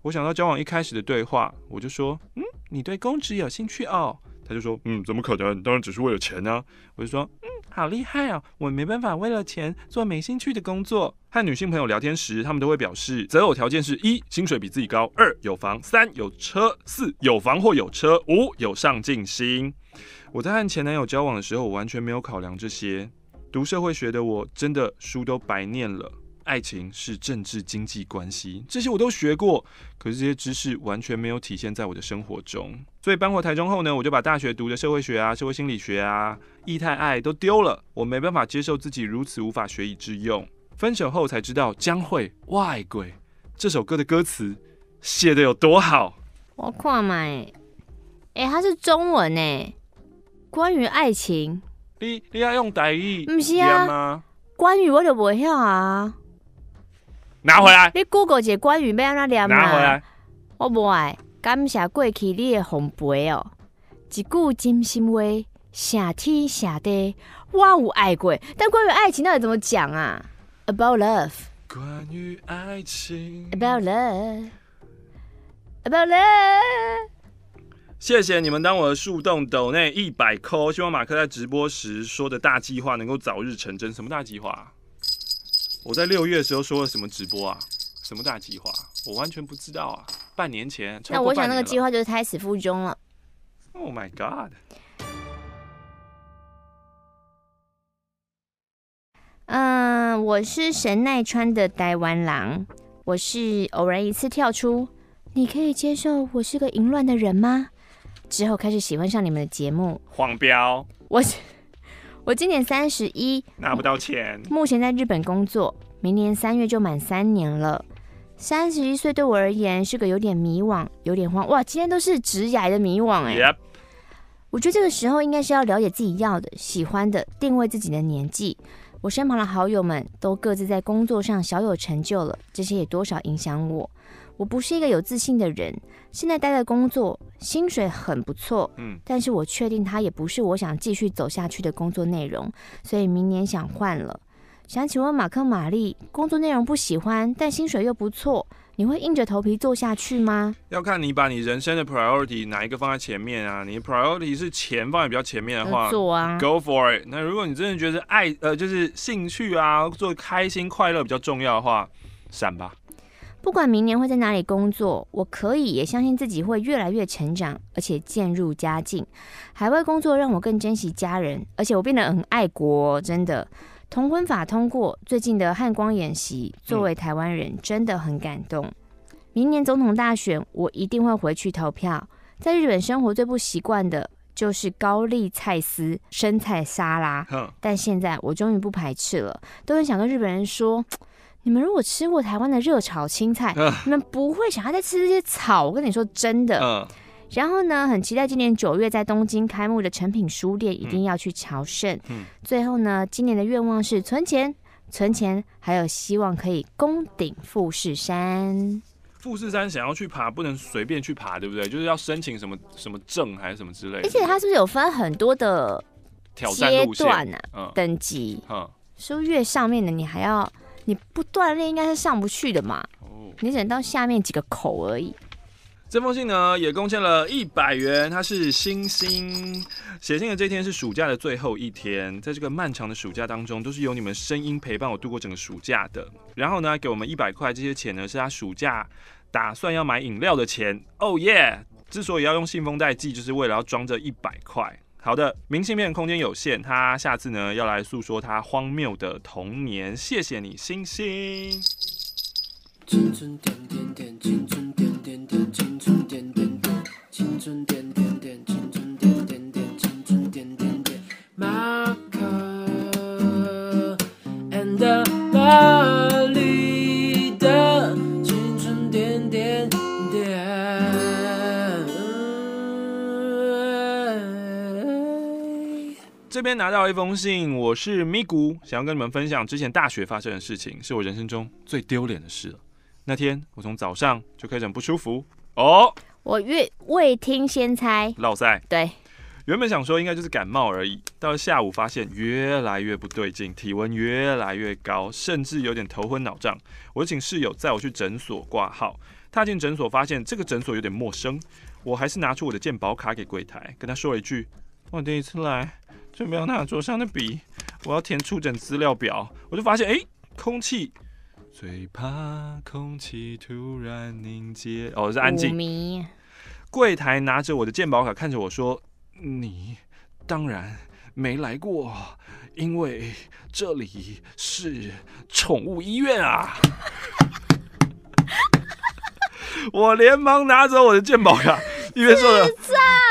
我想到交往一开始的对话，我就说：“嗯，你对公职有兴趣哦？”他就说：“嗯，怎么可能？当然只是为了钱呢。”我就说：“嗯，好厉害哦，我没办法为了钱做没兴趣的工作。”和女性朋友聊天时，他们都会表示择偶条件是：一、薪水比自己高；二、有房；三、有车；四、有房或有车；五、有上进心。我在和前男友交往的时候，我完全没有考量这些。读社会学的我，真的书都白念了。爱情是政治经济关系，这些我都学过，可是这些知识完全没有体现在我的生活中。所以搬回台中后呢，我就把大学读的社会学啊、社会心理学啊、异态爱都丢了。我没办法接受自己如此无法学以致用。分手后才知道将会外鬼这首歌的歌词写的有多好。我看嘛，哎，它是中文哎，关于爱情。你你要用台语？不是啊，关于我就不会晓啊。拿回来！你 Google 一个关羽要安怎念？拿回来！我无爱感谢过去你的奉陪哦，一句真心话，谢天谢地，我有爱过。但关于爱情到底怎么讲啊？About love。关于爱情。About love。About love。谢谢你们当我的树洞斗内一百块，希望马克在直播时说的大计划能够早日成真。什么大计划？我在六月的时候说了什么直播啊？什么大计划？我完全不知道啊！半年前，那我想那个计划就是胎死腹中了。Oh my god！嗯，我是神奈川的台湾狼，我是偶然一次跳出。你可以接受我是个淫乱的人吗？之后开始喜欢上你们的节目。黄标。我。我今年三十一，拿不到钱。目前在日本工作，明年三月就满三年了。三十一岁对我而言是个有点迷惘、有点慌。哇，今天都是直涯的迷惘哎。Yep. 我觉得这个时候应该是要了解自己要的、喜欢的，定位自己的年纪。我身旁的好友们都各自在工作上小有成就了，这些也多少影响我。我不是一个有自信的人，现在待的工作薪水很不错，嗯，但是我确定它也不是我想继续走下去的工作内容，所以明年想换了。想请问马克玛丽，工作内容不喜欢，但薪水又不错，你会硬着头皮做下去吗？要看你把你人生的 priority 哪一个放在前面啊？你的 priority 是钱放在比较前面的话，做啊，Go for it。那如果你真的觉得爱呃就是兴趣啊，做开心快乐比较重要的话，闪吧。不管明年会在哪里工作，我可以也相信自己会越来越成长，而且渐入佳境。海外工作让我更珍惜家人，而且我变得很爱国，真的。同婚法通过，最近的汉光演习，作为台湾人真的很感动。明年总统大选，我一定会回去投票。在日本生活最不习惯的就是高丽菜丝生菜沙拉，但现在我终于不排斥了，都很想跟日本人说。你们如果吃过台湾的热炒青菜，呃、你们不会想要再吃这些草。我跟你说真的。呃、然后呢，很期待今年九月在东京开幕的诚品书店，一定要去朝圣。最后呢，今年的愿望是存钱，存钱，还有希望可以攻顶富士山。富士山想要去爬，不能随便去爬，对不对？就是要申请什么什么证还是什么之类的。而且它是不是有分很多的阶段啊？嗯、等级，嗯、是不是越上面的你还要？你不锻炼应该是上不去的嘛，你只能到下面几个口而已。这封信呢也贡献了一百元，他是星星。写信的这天是暑假的最后一天，在这个漫长的暑假当中，都是有你们声音陪伴我度过整个暑假的。然后呢，给我们一百块，这些钱呢是他暑假打算要买饮料的钱。哦耶！之所以要用信封袋寄，就是为了要装这一百块。好的，明信片空间有限，他下次呢要来诉说他荒谬的童年。谢谢你，星星。青春点点点，青春点点点，青春点点点，青春点点边拿到一封信，我是咪咕，想要跟你们分享之前大学发生的事情，是我人生中最丢脸的事了。那天我从早上就开始很不舒服哦，我越未听先猜，落塞，对。原本想说应该就是感冒而已，到了下午发现越来越不对劲，体温越来越高，甚至有点头昏脑胀。我请室友载我去诊所挂号。踏进诊所，发现这个诊所有点陌生，我还是拿出我的健保卡给柜台，跟他说了一句：“我第一次来，就没有拿桌上的笔，我要填出诊资料表。”我就发现，哎、欸，空气，最怕空气突然凝结。哦，是安静。柜台拿着我的健保卡，看着我说。你当然没来过，因为这里是宠物医院啊！我连忙拿走我的鉴宝卡，一边说着：“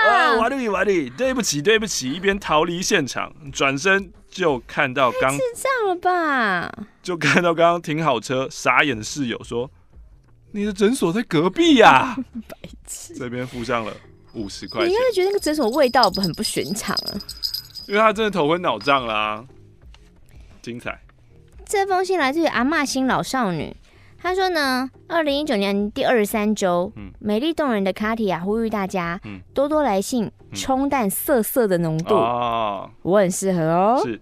啊，瓦力瓦力，对不起对不起。”一边逃离现场，转身就看到刚智障了吧？就看到刚刚停好车，傻眼的室友说：“你的诊所在隔壁呀、啊！”白痴，这边附上了。五十块，你应该觉得那个诊所味道很不寻常啊，因为他真的头昏脑胀啦。精彩。这封信来自于阿嬷星老少女，她说呢，二零一九年第二十三周，嗯，美丽动人的卡提亚呼吁大家，嗯，多多来信冲淡色色的浓度哦，我很适合哦。是，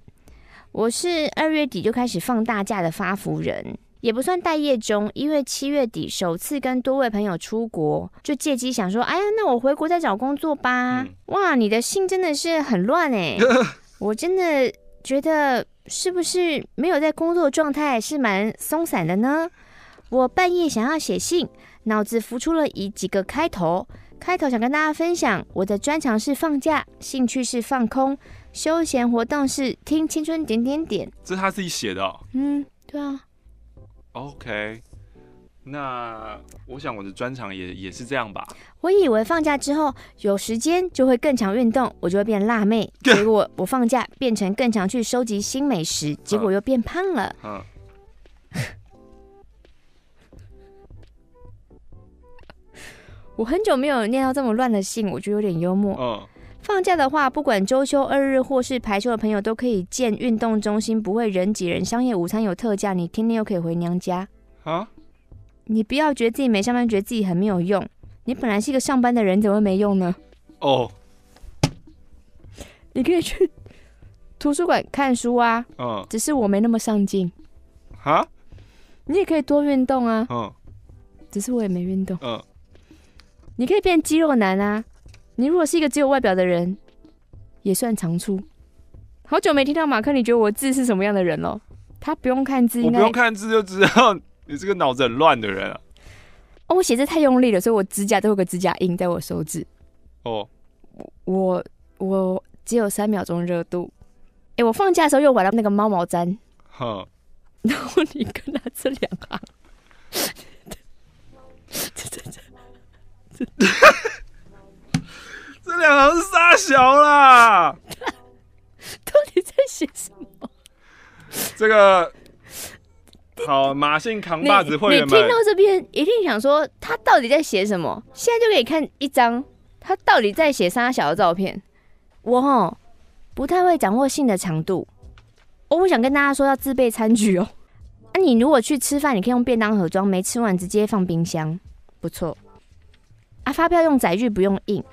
我是二月底就开始放大假的发福人。也不算待业中，因为七月底首次跟多位朋友出国，就借机想说，哎呀，那我回国再找工作吧。嗯、哇，你的信真的是很乱哎，我真的觉得是不是没有在工作状态是蛮松散的呢？我半夜想要写信，脑子浮出了一几个开头，开头想跟大家分享，我的专长是放假，兴趣是放空，休闲活动是听青春点点点。这是他自己写的、哦。嗯，对啊。OK，那我想我的专长也也是这样吧。我以为放假之后有时间就会更常运动，我就会变辣妹。结果我放假变成更常去收集新美食，结果又变胖了。嗯。我很久没有念到这么乱的信，我觉得有点幽默。嗯。放假的话，不管周休二日或是排休的朋友，都可以见运动中心，不会人挤人。商业午餐有特价，你天天又可以回娘家。啊！你不要觉得自己没上班，觉得自己很没有用。你本来是一个上班的人，怎么会没用呢？哦，你可以去图书馆看书啊。嗯，只是我没那么上进。哈？你也可以多运动啊。嗯，只是我也没运动。嗯，你可以变肌肉男啊。你如果是一个只有外表的人，也算长处。好久没听到马克，你觉得我字是什么样的人了？他不用看字，我不用看字就知道你是个脑子很乱的人啊。哦，我写字太用力了，所以我指甲都有个指甲印在我手指。哦，我我只有三秒钟热度。哎、欸，我放假的时候又玩了那个猫毛毡。哼，然后你跟他这两行，这这这这。这两行是杀小啦，到底在写什么？这个好，马姓扛把子会员们，你听到这边一定想说他到底在写什么？现在就可以看一张他到底在写杀小的照片。我齁不太会掌握信的长度，我不想跟大家说要自备餐具哦。啊、你如果去吃饭，你可以用便当盒装，没吃完直接放冰箱，不错。啊，发票用载具不用印。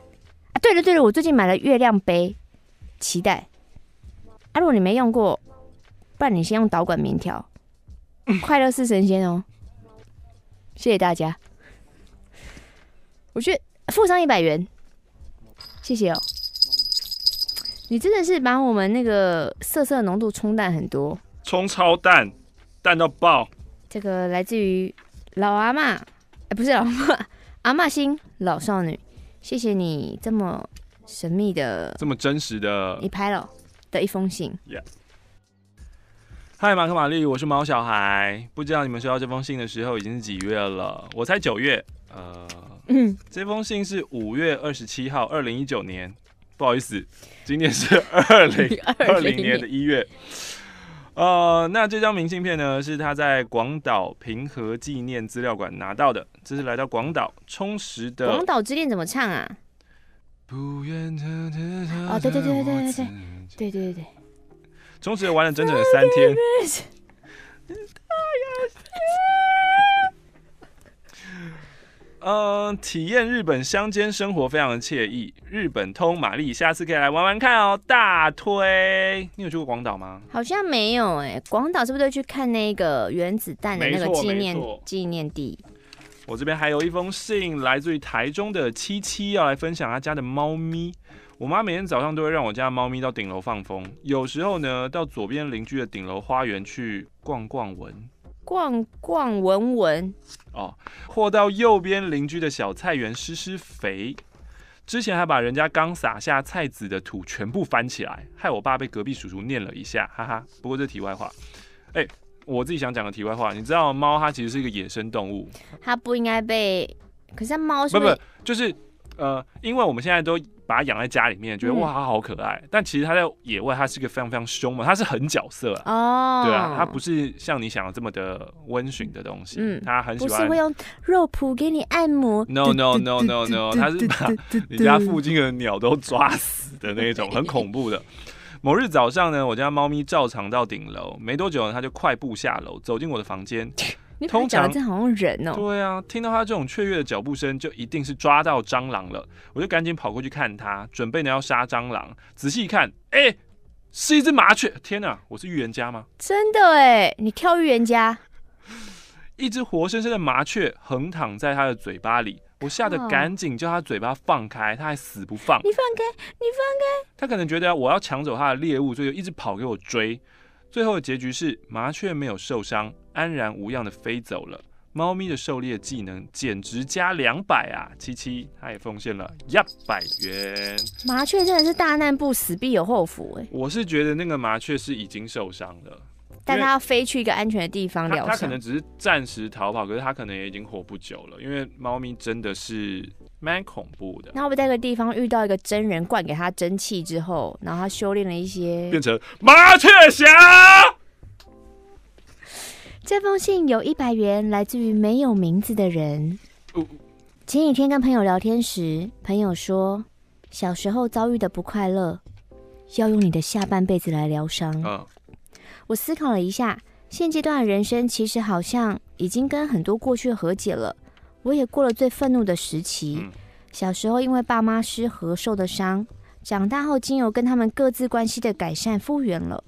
啊，对了对了，我最近买了月亮杯，期待。啊，如果你没用过，不然你先用导管棉条。快乐是神仙哦，谢谢大家。我觉得附上一百元，谢谢哦。你真的是把我们那个色色浓度冲淡很多，冲超淡，淡到爆。这个来自于老阿妈，哎，不是老阿妈，阿妈星老少女。谢谢你这么神秘的、这么真实的，你拍了的一封信。嗨马克玛丽，我是毛小孩。不知道你们收到这封信的时候已经是几月了？我才九月。呃，嗯，这封信是五月二十七号，二零一九年。不好意思，今年是二零 二零年的一月。呃，那这张明信片呢，是他在广岛平和纪念资料馆拿到的。这是来到广岛充实的。广岛之恋怎么唱啊？不愿的哦，对对对对对对，对对对，充实的玩了整整的三天。嗯，体验日本乡间生活非常的惬意。日本通玛丽，下次可以来玩玩看哦，大推。你有去过广岛吗？好像没有哎。广岛是不是都去看那个原子弹的那个纪念纪念地？我这边还有一封信，来自于台中的七七，要来分享他家的猫咪。我妈每天早上都会让我家猫咪到顶楼放风，有时候呢，到左边邻居的顶楼花园去逛逛闻。逛逛闻闻哦，或到右边邻居的小菜园施施肥，之前还把人家刚撒下菜籽的土全部翻起来，害我爸被隔壁叔叔念了一下，哈哈。不过这题外话，哎、欸，我自己想讲的题外话，你知道猫它其实是一个野生动物，它不应该被，可是猫是不，不不就是呃，因为我们现在都。把它养在家里面，觉得哇，它好可爱。嗯、但其实它在野外，它是一个非常非常凶猛，它是狠角色啊。哦，对啊，它不是像你想的这么的温驯的东西。嗯，它很喜欢。不是会用肉脯给你按摩。No no no no no，它是把你家附近的鸟都抓死的那种，很恐怖的。某日早上呢，我家猫咪照常到顶楼，没多久呢，它就快步下楼，走进我的房间。通常这好像人哦、喔。对啊，听到他这种雀跃的脚步声，就一定是抓到蟑螂了。我就赶紧跑过去看他，准备呢要杀蟑螂。仔细一看，哎、欸，是一只麻雀！天哪，我是预言家吗？真的哎，你跳预言家。一只活生生的麻雀横躺在他的嘴巴里，我吓得赶紧叫他嘴巴放开，他还死不放。你放开，你放开。他可能觉得我要抢走他的猎物，所以就一直跑给我追。最后的结局是麻雀没有受伤。安然无恙的飞走了。猫咪的狩猎技能简直加两百啊！七七，他也奉献了一百元。麻雀真的是大难不死必有后福哎！我是觉得那个麻雀是已经受伤了，但它要飞去一个安全的地方疗伤。它可能只是暂时逃跑，可是它可能也已经活不久了，因为猫咪真的是蛮恐怖的。那我们在一个地方遇到一个真人灌给他真气之后，然后他修炼了一些，变成麻雀侠。这封信有一百元，来自于没有名字的人。前几天跟朋友聊天时，朋友说小时候遭遇的不快乐，要用你的下半辈子来疗伤。我思考了一下，现阶段的人生其实好像已经跟很多过去和解了。我也过了最愤怒的时期，小时候因为爸妈失和受的伤，长大后经由跟他们各自关系的改善复原了。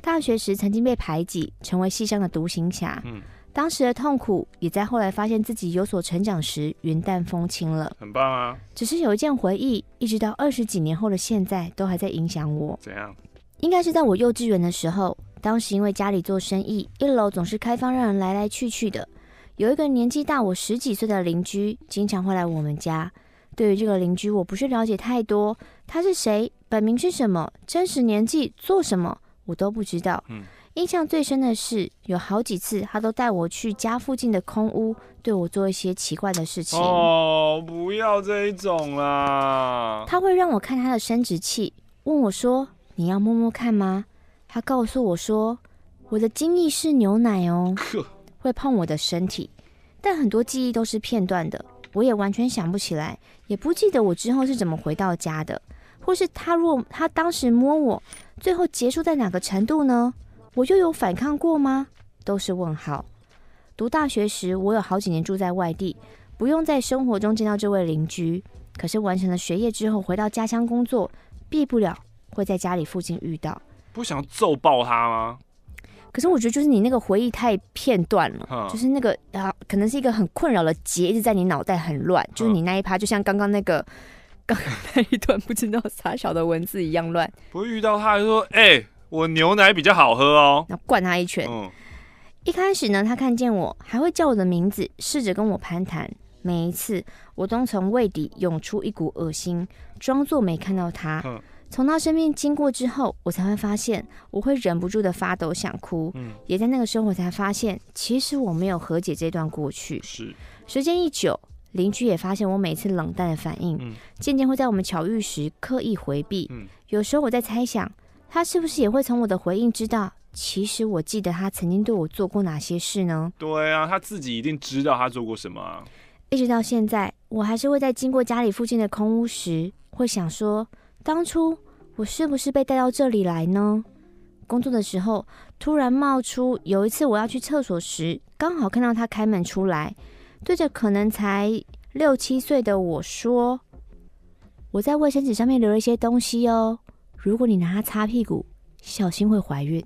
大学时曾经被排挤，成为系上的独行侠。嗯，当时的痛苦也在后来发现自己有所成长时云淡风轻了。很棒啊！只是有一件回忆，一直到二十几年后的现在都还在影响我。怎样？应该是在我幼稚园的时候，当时因为家里做生意，一楼总是开放让人来来去去的。有一个年纪大我十几岁的邻居，经常会来我们家。对于这个邻居，我不是了解太多，他是谁，本名是什么，真实年纪，做什么。我都不知道。嗯，印象最深的是有好几次，他都带我去家附近的空屋，对我做一些奇怪的事情。哦，不要这一种啦！他会让我看他的生殖器，问我说：“你要摸摸看吗？”他告诉我说：“我的精液是牛奶哦。”会碰我的身体，但很多记忆都是片段的，我也完全想不起来，也不记得我之后是怎么回到家的。或是他若他当时摸我，最后结束在哪个程度呢？我又有反抗过吗？都是问号。读大学时，我有好几年住在外地，不用在生活中见到这位邻居。可是完成了学业之后，回到家乡工作，避不了会在家里附近遇到。不想揍爆他吗？可是我觉得就是你那个回忆太片段了，嗯、就是那个啊，可能是一个很困扰的结，一直在你脑袋很乱。就是你那一趴，就像刚刚那个。刚刚那一段不知道啥小的文字一样乱，不会遇到他就说：“哎、欸，我牛奶比较好喝哦。”然后灌他一拳。嗯，一开始呢，他看见我还会叫我的名字，试着跟我攀谈。每一次我都从胃底涌出一股恶心，装作没看到他。嗯，从他生命经过之后，我才会发现我会忍不住的发抖想哭。嗯，也在那个时候我才发现，其实我没有和解这段过去。是，时间一久。邻居也发现我每次冷淡的反应，渐渐会在我们巧遇时刻意回避。有时候我在猜想，他是不是也会从我的回应知道，其实我记得他曾经对我做过哪些事呢？对啊，他自己一定知道他做过什么啊。一直到现在，我还是会在经过家里附近的空屋时，会想说，当初我我是不是被带到这里来呢？工作的时候突然冒出，有一次我要去厕所时，刚好看到他开门出来，对着可能才六七岁的我说：“我在卫生纸上面留了一些东西哦，如果你拿它擦屁股，小心会怀孕。”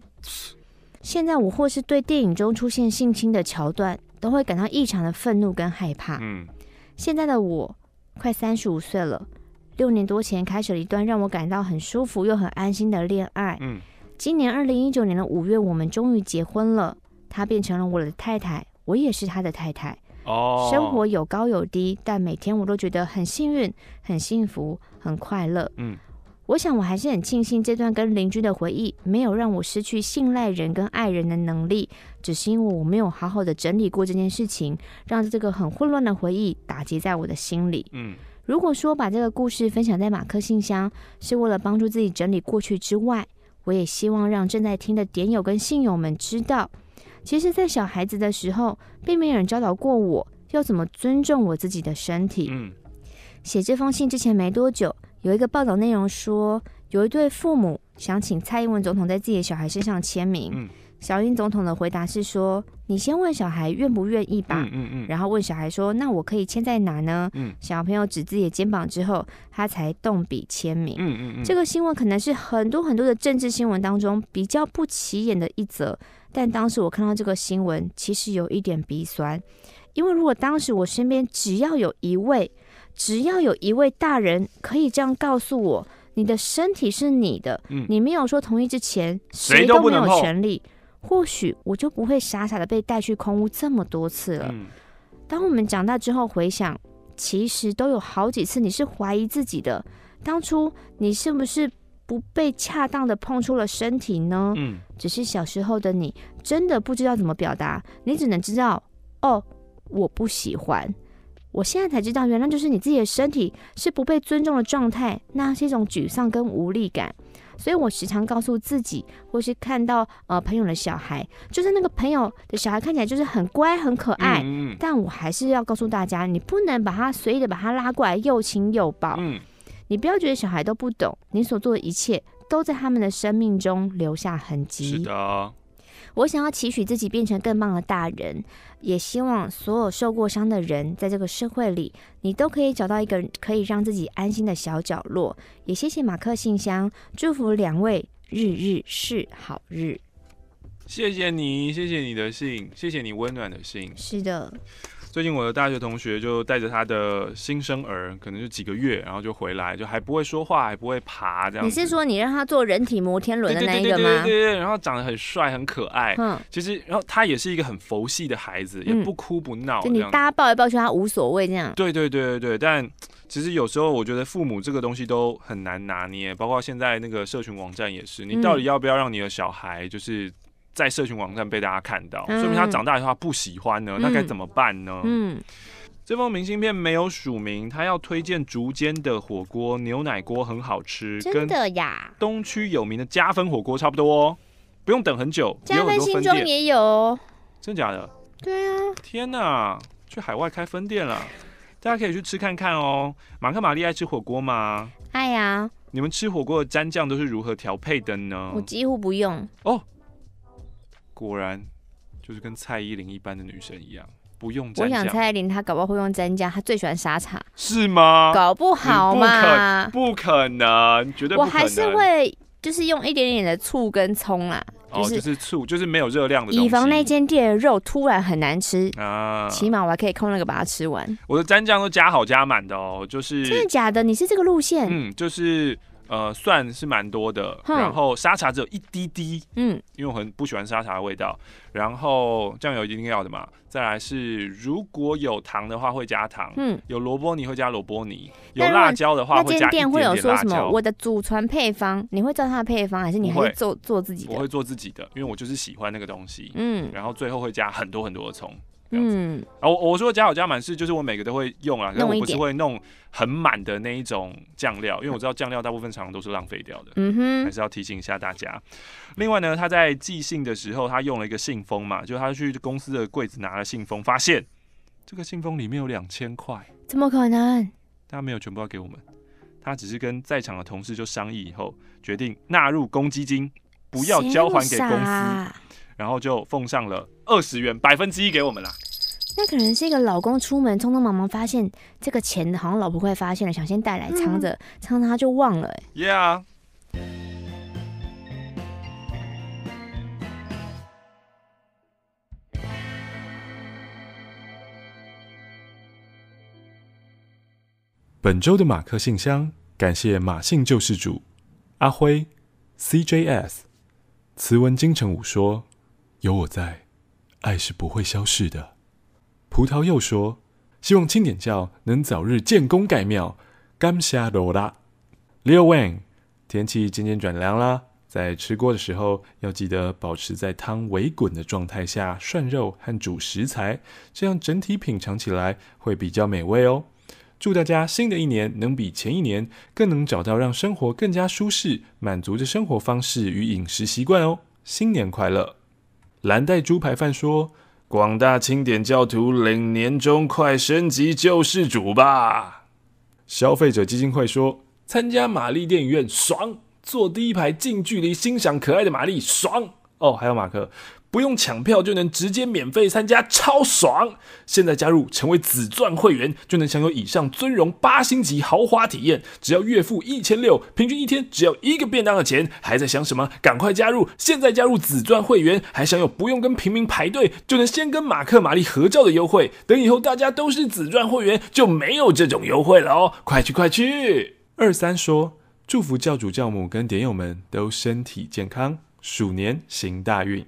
现在我或是对电影中出现性侵的桥段，都会感到异常的愤怒跟害怕。嗯，现在的我快三十五岁了，六年多前开始了一段让我感到很舒服又很安心的恋爱。嗯，今年二零一九年的五月，我们终于结婚了，她变成了我的太太，我也是她的太太。哦，生活有高有低，但每天我都觉得很幸运、很幸福、很快乐。嗯。我想，我还是很庆幸这段跟邻居的回忆没有让我失去信赖人跟爱人的能力，只是因为我没有好好的整理过这件事情，让这个很混乱的回忆打结在我的心里。嗯，如果说把这个故事分享在马克信箱是为了帮助自己整理过去之外，我也希望让正在听的点友跟信友们知道，其实，在小孩子的时候，并没有人教导过我要怎么尊重我自己的身体。嗯，写这封信之前没多久。有一个报道内容说，有一对父母想请蔡英文总统在自己的小孩身上签名。嗯，小英总统的回答是说：“你先问小孩愿不愿意吧。”嗯嗯嗯，然后问小孩说：“那我可以签在哪呢？”嗯，小朋友指自己的肩膀之后，他才动笔签名。嗯嗯嗯，这个新闻可能是很多很多的政治新闻当中比较不起眼的一则，但当时我看到这个新闻，其实有一点鼻酸，因为如果当时我身边只要有一位。只要有一位大人可以这样告诉我，你的身体是你的，嗯、你没有说同意之前，谁都没有权利。或许我就不会傻傻的被带去空屋这么多次了。嗯、当我们长大之后回想，其实都有好几次你是怀疑自己的，当初你是不是不被恰当的碰触了身体呢？嗯、只是小时候的你真的不知道怎么表达，你只能知道，哦，我不喜欢。我现在才知道，原来就是你自己的身体是不被尊重的状态，那是一种沮丧跟无力感。所以我时常告诉自己，或是看到呃朋友的小孩，就是那个朋友的小孩看起来就是很乖很可爱，嗯、但我还是要告诉大家，你不能把他随意的把他拉过来又亲又抱。嗯、你不要觉得小孩都不懂，你所做的一切都在他们的生命中留下痕迹。是的。我想要期许自己变成更棒的大人，也希望所有受过伤的人，在这个社会里，你都可以找到一个可以让自己安心的小角落。也谢谢马克信箱，祝福两位日日是好日。谢谢你，谢谢你的信，谢谢你温暖的信。是的。最近我的大学同学就带着他的新生儿，可能就几个月，然后就回来，就还不会说话，还不会爬，这样。你是说你让他做人体摩天轮的那一个吗？对对对对，对，对，然后长得很帅，很可爱。嗯，其实然后他也是一个很佛系的孩子，也不哭不闹。就你大家抱一抱，说他无所谓这样。对对对对对，但其实有时候我觉得父母这个东西都很难拿捏，包括现在那个社群网站也是，你到底要不要让你的小孩就是。在社群网站被大家看到，说明他长大以后他不喜欢呢，嗯、那该怎么办呢？嗯，这封明信片没有署名，他要推荐竹间的火锅牛奶锅很好吃，真的呀？东区有名的加分火锅差不多，不用等很久。加分新庄也有，真的假的？对啊！天哪，去海外开分店了，大家可以去吃看看哦。马克、玛丽爱吃火锅吗？爱呀。你们吃火锅的蘸酱都是如何调配的呢？我几乎不用哦。果然就是跟蔡依林一般的女生一样，不用蘸酱。我想蔡依林她搞不好会用蘸酱，她最喜欢沙茶。是吗？搞不好嘛？不可，不可能，绝对不可能。我还是会就是用一点点的醋跟葱啦，就是、哦、就是醋，就是没有热量的东西。以防那间店的肉突然很难吃啊，起码我还可以空那个把它吃完。我的蘸酱都加好加满的哦，就是真的假的？你是这个路线？嗯，就是。呃，蒜是蛮多的，然后沙茶只有一滴滴，嗯，因为我很不喜欢沙茶的味道。然后酱油一定要的嘛，再来是如果有糖的话会加糖，嗯，有萝卜泥会加萝卜泥，有辣椒的话会加一点点辣椒。那间店会有说什么？我的祖传配方，你会照它的配方，还是你会做做自己的？我会做自己的，因为我就是喜欢那个东西，嗯，然后最后会加很多很多的葱。嗯，啊，我我说加好加满是，就是我每个都会用啊，但我不是会弄很满的那一种酱料，因为我知道酱料大部分常常都是浪费掉的。嗯哼，还是要提醒一下大家。另外呢，他在寄信的时候，他用了一个信封嘛，就他去公司的柜子拿了信封，发现这个信封里面有两千块，怎么可能？他没有全部要给我们，他只是跟在场的同事就商议以后，决定纳入公积金，不要交还给公司，然后就奉上了二十元百分之一给我们啦。那可能是一个老公出门匆匆忙忙发现这个钱，好像老婆快发现了，想先带来藏着，藏着他就忘了。Yeah。本周的马克信箱，感谢马信救世主阿辉 CJS 慈文金城武说：“有我在，爱是不会消逝的。”葡萄柚说：“希望清点教能早日建功盖庙。”感谢罗拉 Leo Wang 天气渐渐转凉啦，在吃锅的时候要记得保持在汤微滚的状态下涮肉和煮食材，这样整体品尝起来会比较美味哦。祝大家新的一年能比前一年更能找到让生活更加舒适、满足的生活方式与饮食习惯哦！新年快乐！蓝带猪排饭说：“广大清点教徒领年终，快升级救世主吧！”消费者基金会说：“参加玛丽电影院爽，坐第一排近距离欣赏可爱的玛丽爽哦！”还有马克。不用抢票就能直接免费参加，超爽！现在加入成为紫钻会员，就能享有以上尊荣八星级豪华体验。只要月付一千六，平均一天只要一个便当的钱。还在想什么？赶快加入！现在加入紫钻会员，还享有不用跟平民排队就能先跟马克、玛丽合照的优惠。等以后大家都是紫钻会员，就没有这种优惠了哦！快去快去！二三说，祝福教主教母跟点友们都身体健康，鼠年行大运。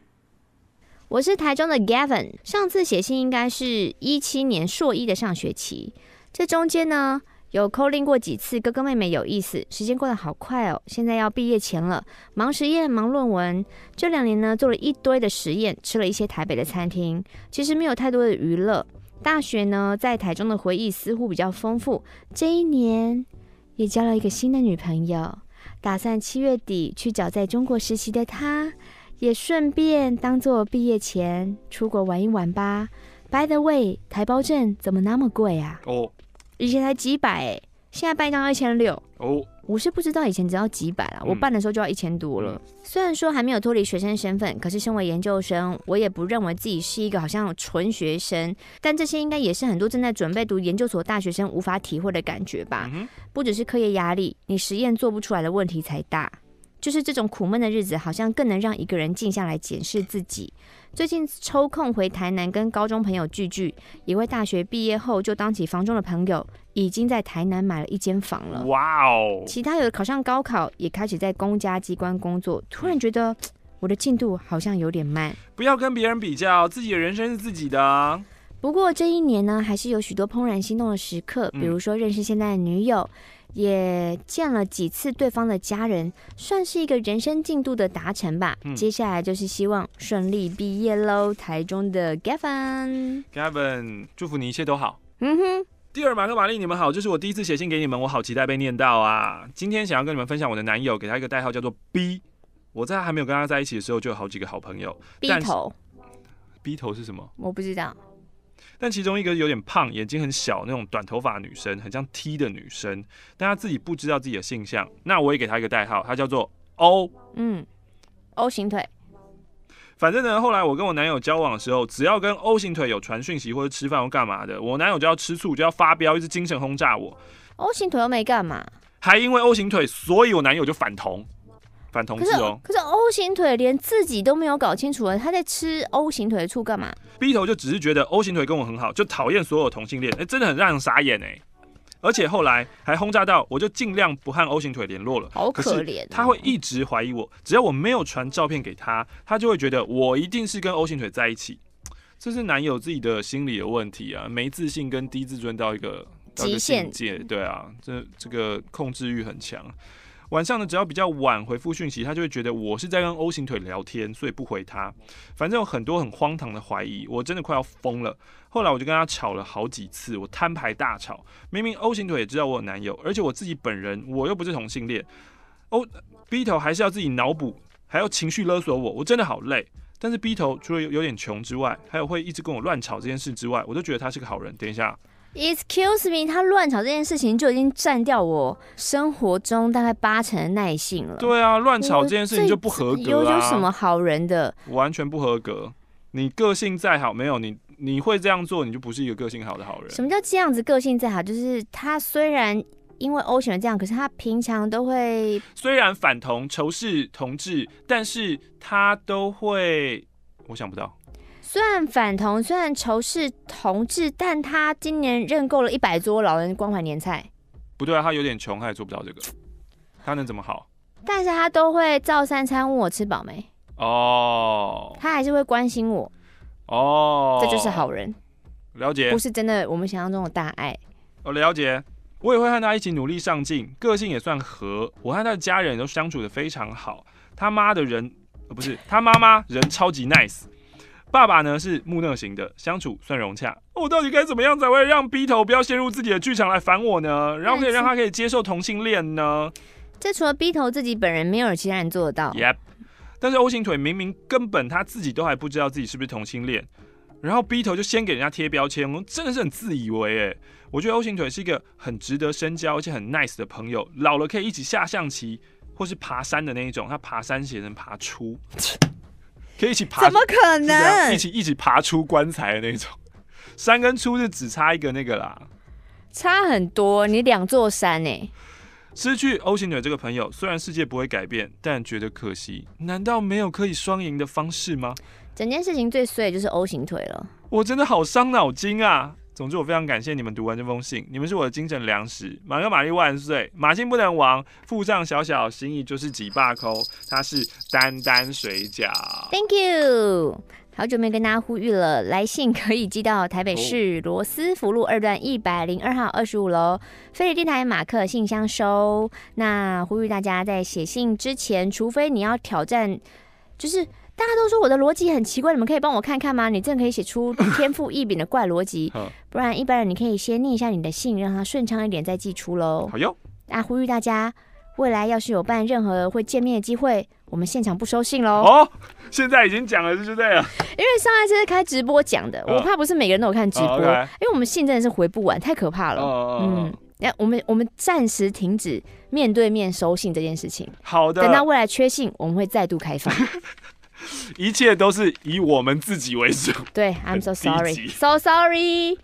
我是台中的 Gavin，上次写信应该是一七年硕一的上学期，这中间呢有 calling 过几次，哥哥妹妹有意思，时间过得好快哦，现在要毕业前了，忙实验忙论文，这两年呢做了一堆的实验，吃了一些台北的餐厅，其实没有太多的娱乐。大学呢在台中的回忆似乎比较丰富，这一年也交了一个新的女朋友，打算七月底去找在中国实习的她。也顺便当做毕业前出国玩一玩吧。By the way，台胞证怎么那么贵啊？哦，oh. 以前才几百哎，现在办一张要一千六。哦，oh. 我是不知道以前只要几百了，嗯、我办的时候就要一千多了。嗯、虽然说还没有脱离学生身份，可是身为研究生，我也不认为自己是一个好像纯学生。但这些应该也是很多正在准备读研究所大学生无法体会的感觉吧？嗯、不只是课业压力，你实验做不出来的问题才大。就是这种苦闷的日子，好像更能让一个人静下来检视自己。最近抽空回台南跟高中朋友聚聚，一位大学毕业后就当起房中的朋友，已经在台南买了一间房了。哇哦！其他有的考上高考，也开始在公家机关工作。突然觉得我的进度好像有点慢。不要跟别人比较，自己的人生是自己的。不过这一年呢，还是有许多怦然心动的时刻，比如说认识现在的女友。嗯也见了几次对方的家人，算是一个人生进度的达成吧。嗯、接下来就是希望顺利毕业喽。台中的 Gavin，Gavin，祝福你一切都好。嗯哼，第二马克玛丽，你们好，这是我第一次写信给你们，我好期待被念到啊。今天想要跟你们分享我的男友，给他一个代号叫做 B。我在还没有跟他在一起的时候，就有好几个好朋友。B 头，B 头是什么？我不知道。但其中一个有点胖，眼睛很小，那种短头发女生，很像 T 的女生，但她自己不知道自己的性向。那我也给她一个代号，她叫做 O。嗯，O 型腿。反正呢，后来我跟我男友交往的时候，只要跟 O 型腿有传讯息或者吃饭或干嘛的，我男友就要吃醋，就要发飙，一直精神轰炸我。O 型腿又没干嘛，还因为 O 型腿，所以我男友就反同。反同志哦，可是 O 型腿连自己都没有搞清楚了，他在吃 O 型腿的醋干嘛？B 头就只是觉得 O 型腿跟我很好，就讨厌所有同性恋，哎、欸，真的很让人傻眼哎！而且后来还轰炸到，我就尽量不和 O 型腿联络了。好可怜、哦，他会一直怀疑我，只要我没有传照片给他，他就会觉得我一定是跟 O 型腿在一起。这是男友自己的心理的问题啊，没自信跟低自尊到一个极限界，对啊，这这个控制欲很强。晚上呢，只要比较晚回复讯息，他就会觉得我是在跟 O 型腿聊天，所以不回他。反正有很多很荒唐的怀疑，我真的快要疯了。后来我就跟他吵了好几次，我摊牌大吵。明明 O 型腿也知道我有男友，而且我自己本人我又不是同性恋，O B 头还是要自己脑补，还要情绪勒索我，我真的好累。但是 B 头除了有点穷之外，还有会一直跟我乱吵这件事之外，我都觉得他是个好人。等一下。Excuse me，他乱吵这件事情就已经占掉我生活中大概八成的耐性了。对啊，乱吵这件事情就不合格啊。有有什么好人的？完全不合格。你个性再好，没有你你会这样做，你就不是一个个性好的好人。什么叫这样子个性再好？就是他虽然因为 O 型人这样，可是他平常都会虽然反同仇视同志，但是他都会，我想不到。虽然反同，虽然仇视同志，但他今年认购了一百桌老人关怀年菜。不对啊，他有点穷，他也做不到这个，他能怎么好？但是他都会照三餐问我吃饱没。哦。他还是会关心我。哦。这就是好人。了解。不是真的我们想象中的大爱。我了解。我也会和他一起努力上进，个性也算合。我和他的家人都相处的非常好。他妈的人，呃，不是他妈妈人超级 nice。爸爸呢是木讷型的，相处算融洽。我到底该怎么样才会让 B 头不要陷入自己的剧场来烦我呢？然后可以让他可以接受同性恋呢？这除了 B 头自己本人，没有其他人做得到。Yep。但是 O 型腿明明根本他自己都还不知道自己是不是同性恋，然后 B 头就先给人家贴标签，我真的是很自以为哎。我觉得 O 型腿是一个很值得深交而且很 nice 的朋友，老了可以一起下象棋或是爬山的那一种。他爬山写成爬出。可以一起爬？怎么可能？一起一起爬出棺材的那种，山跟出是只差一个那个啦，差很多，你两座山呢？失去 O 型腿这个朋友，虽然世界不会改变，但觉得可惜。难道没有可以双赢的方式吗？整件事情最衰的就是 O 型腿了，我真的好伤脑筋啊。总之，我非常感谢你们读完这封信，你们是我的精神粮食。马哥玛丽万岁，马信不能亡，附上小小心意就是几把扣，它是丹丹水饺。Thank you，好久没跟大家呼吁了，来信可以寄到台北市罗斯福路二段一百零二号二十五楼飞碟电台马克信箱收。那呼吁大家在写信之前，除非你要挑战，就是。大家都说我的逻辑很奇怪，你们可以帮我看看吗？你真的可以写出天赋异禀的怪逻辑，不然一般人你可以先念一下你的信，让它顺畅一点再寄出喽。好哟。那呼吁大家，未来要是有办任何会见面的机会，我们现场不收信喽。哦，现在已经讲了，就这样。因为上一次是开直播讲的，我怕不是每个人都有看直播，哦 okay、因为我们信真的是回不完，太可怕了。哦、嗯，那我们我们暂时停止面对面收信这件事情。好的。等到未来缺信，我们会再度开放。一切都是以我们自己为主对 im so sorry so sorry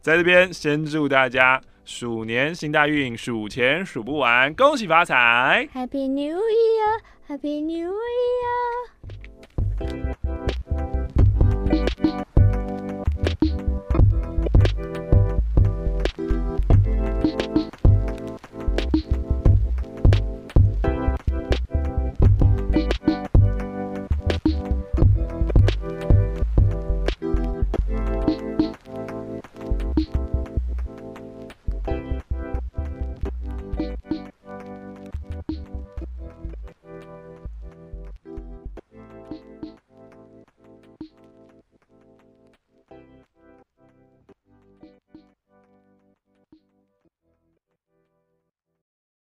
在这边先祝大家鼠年行大运数钱数不完恭喜发财 happy new year happy new year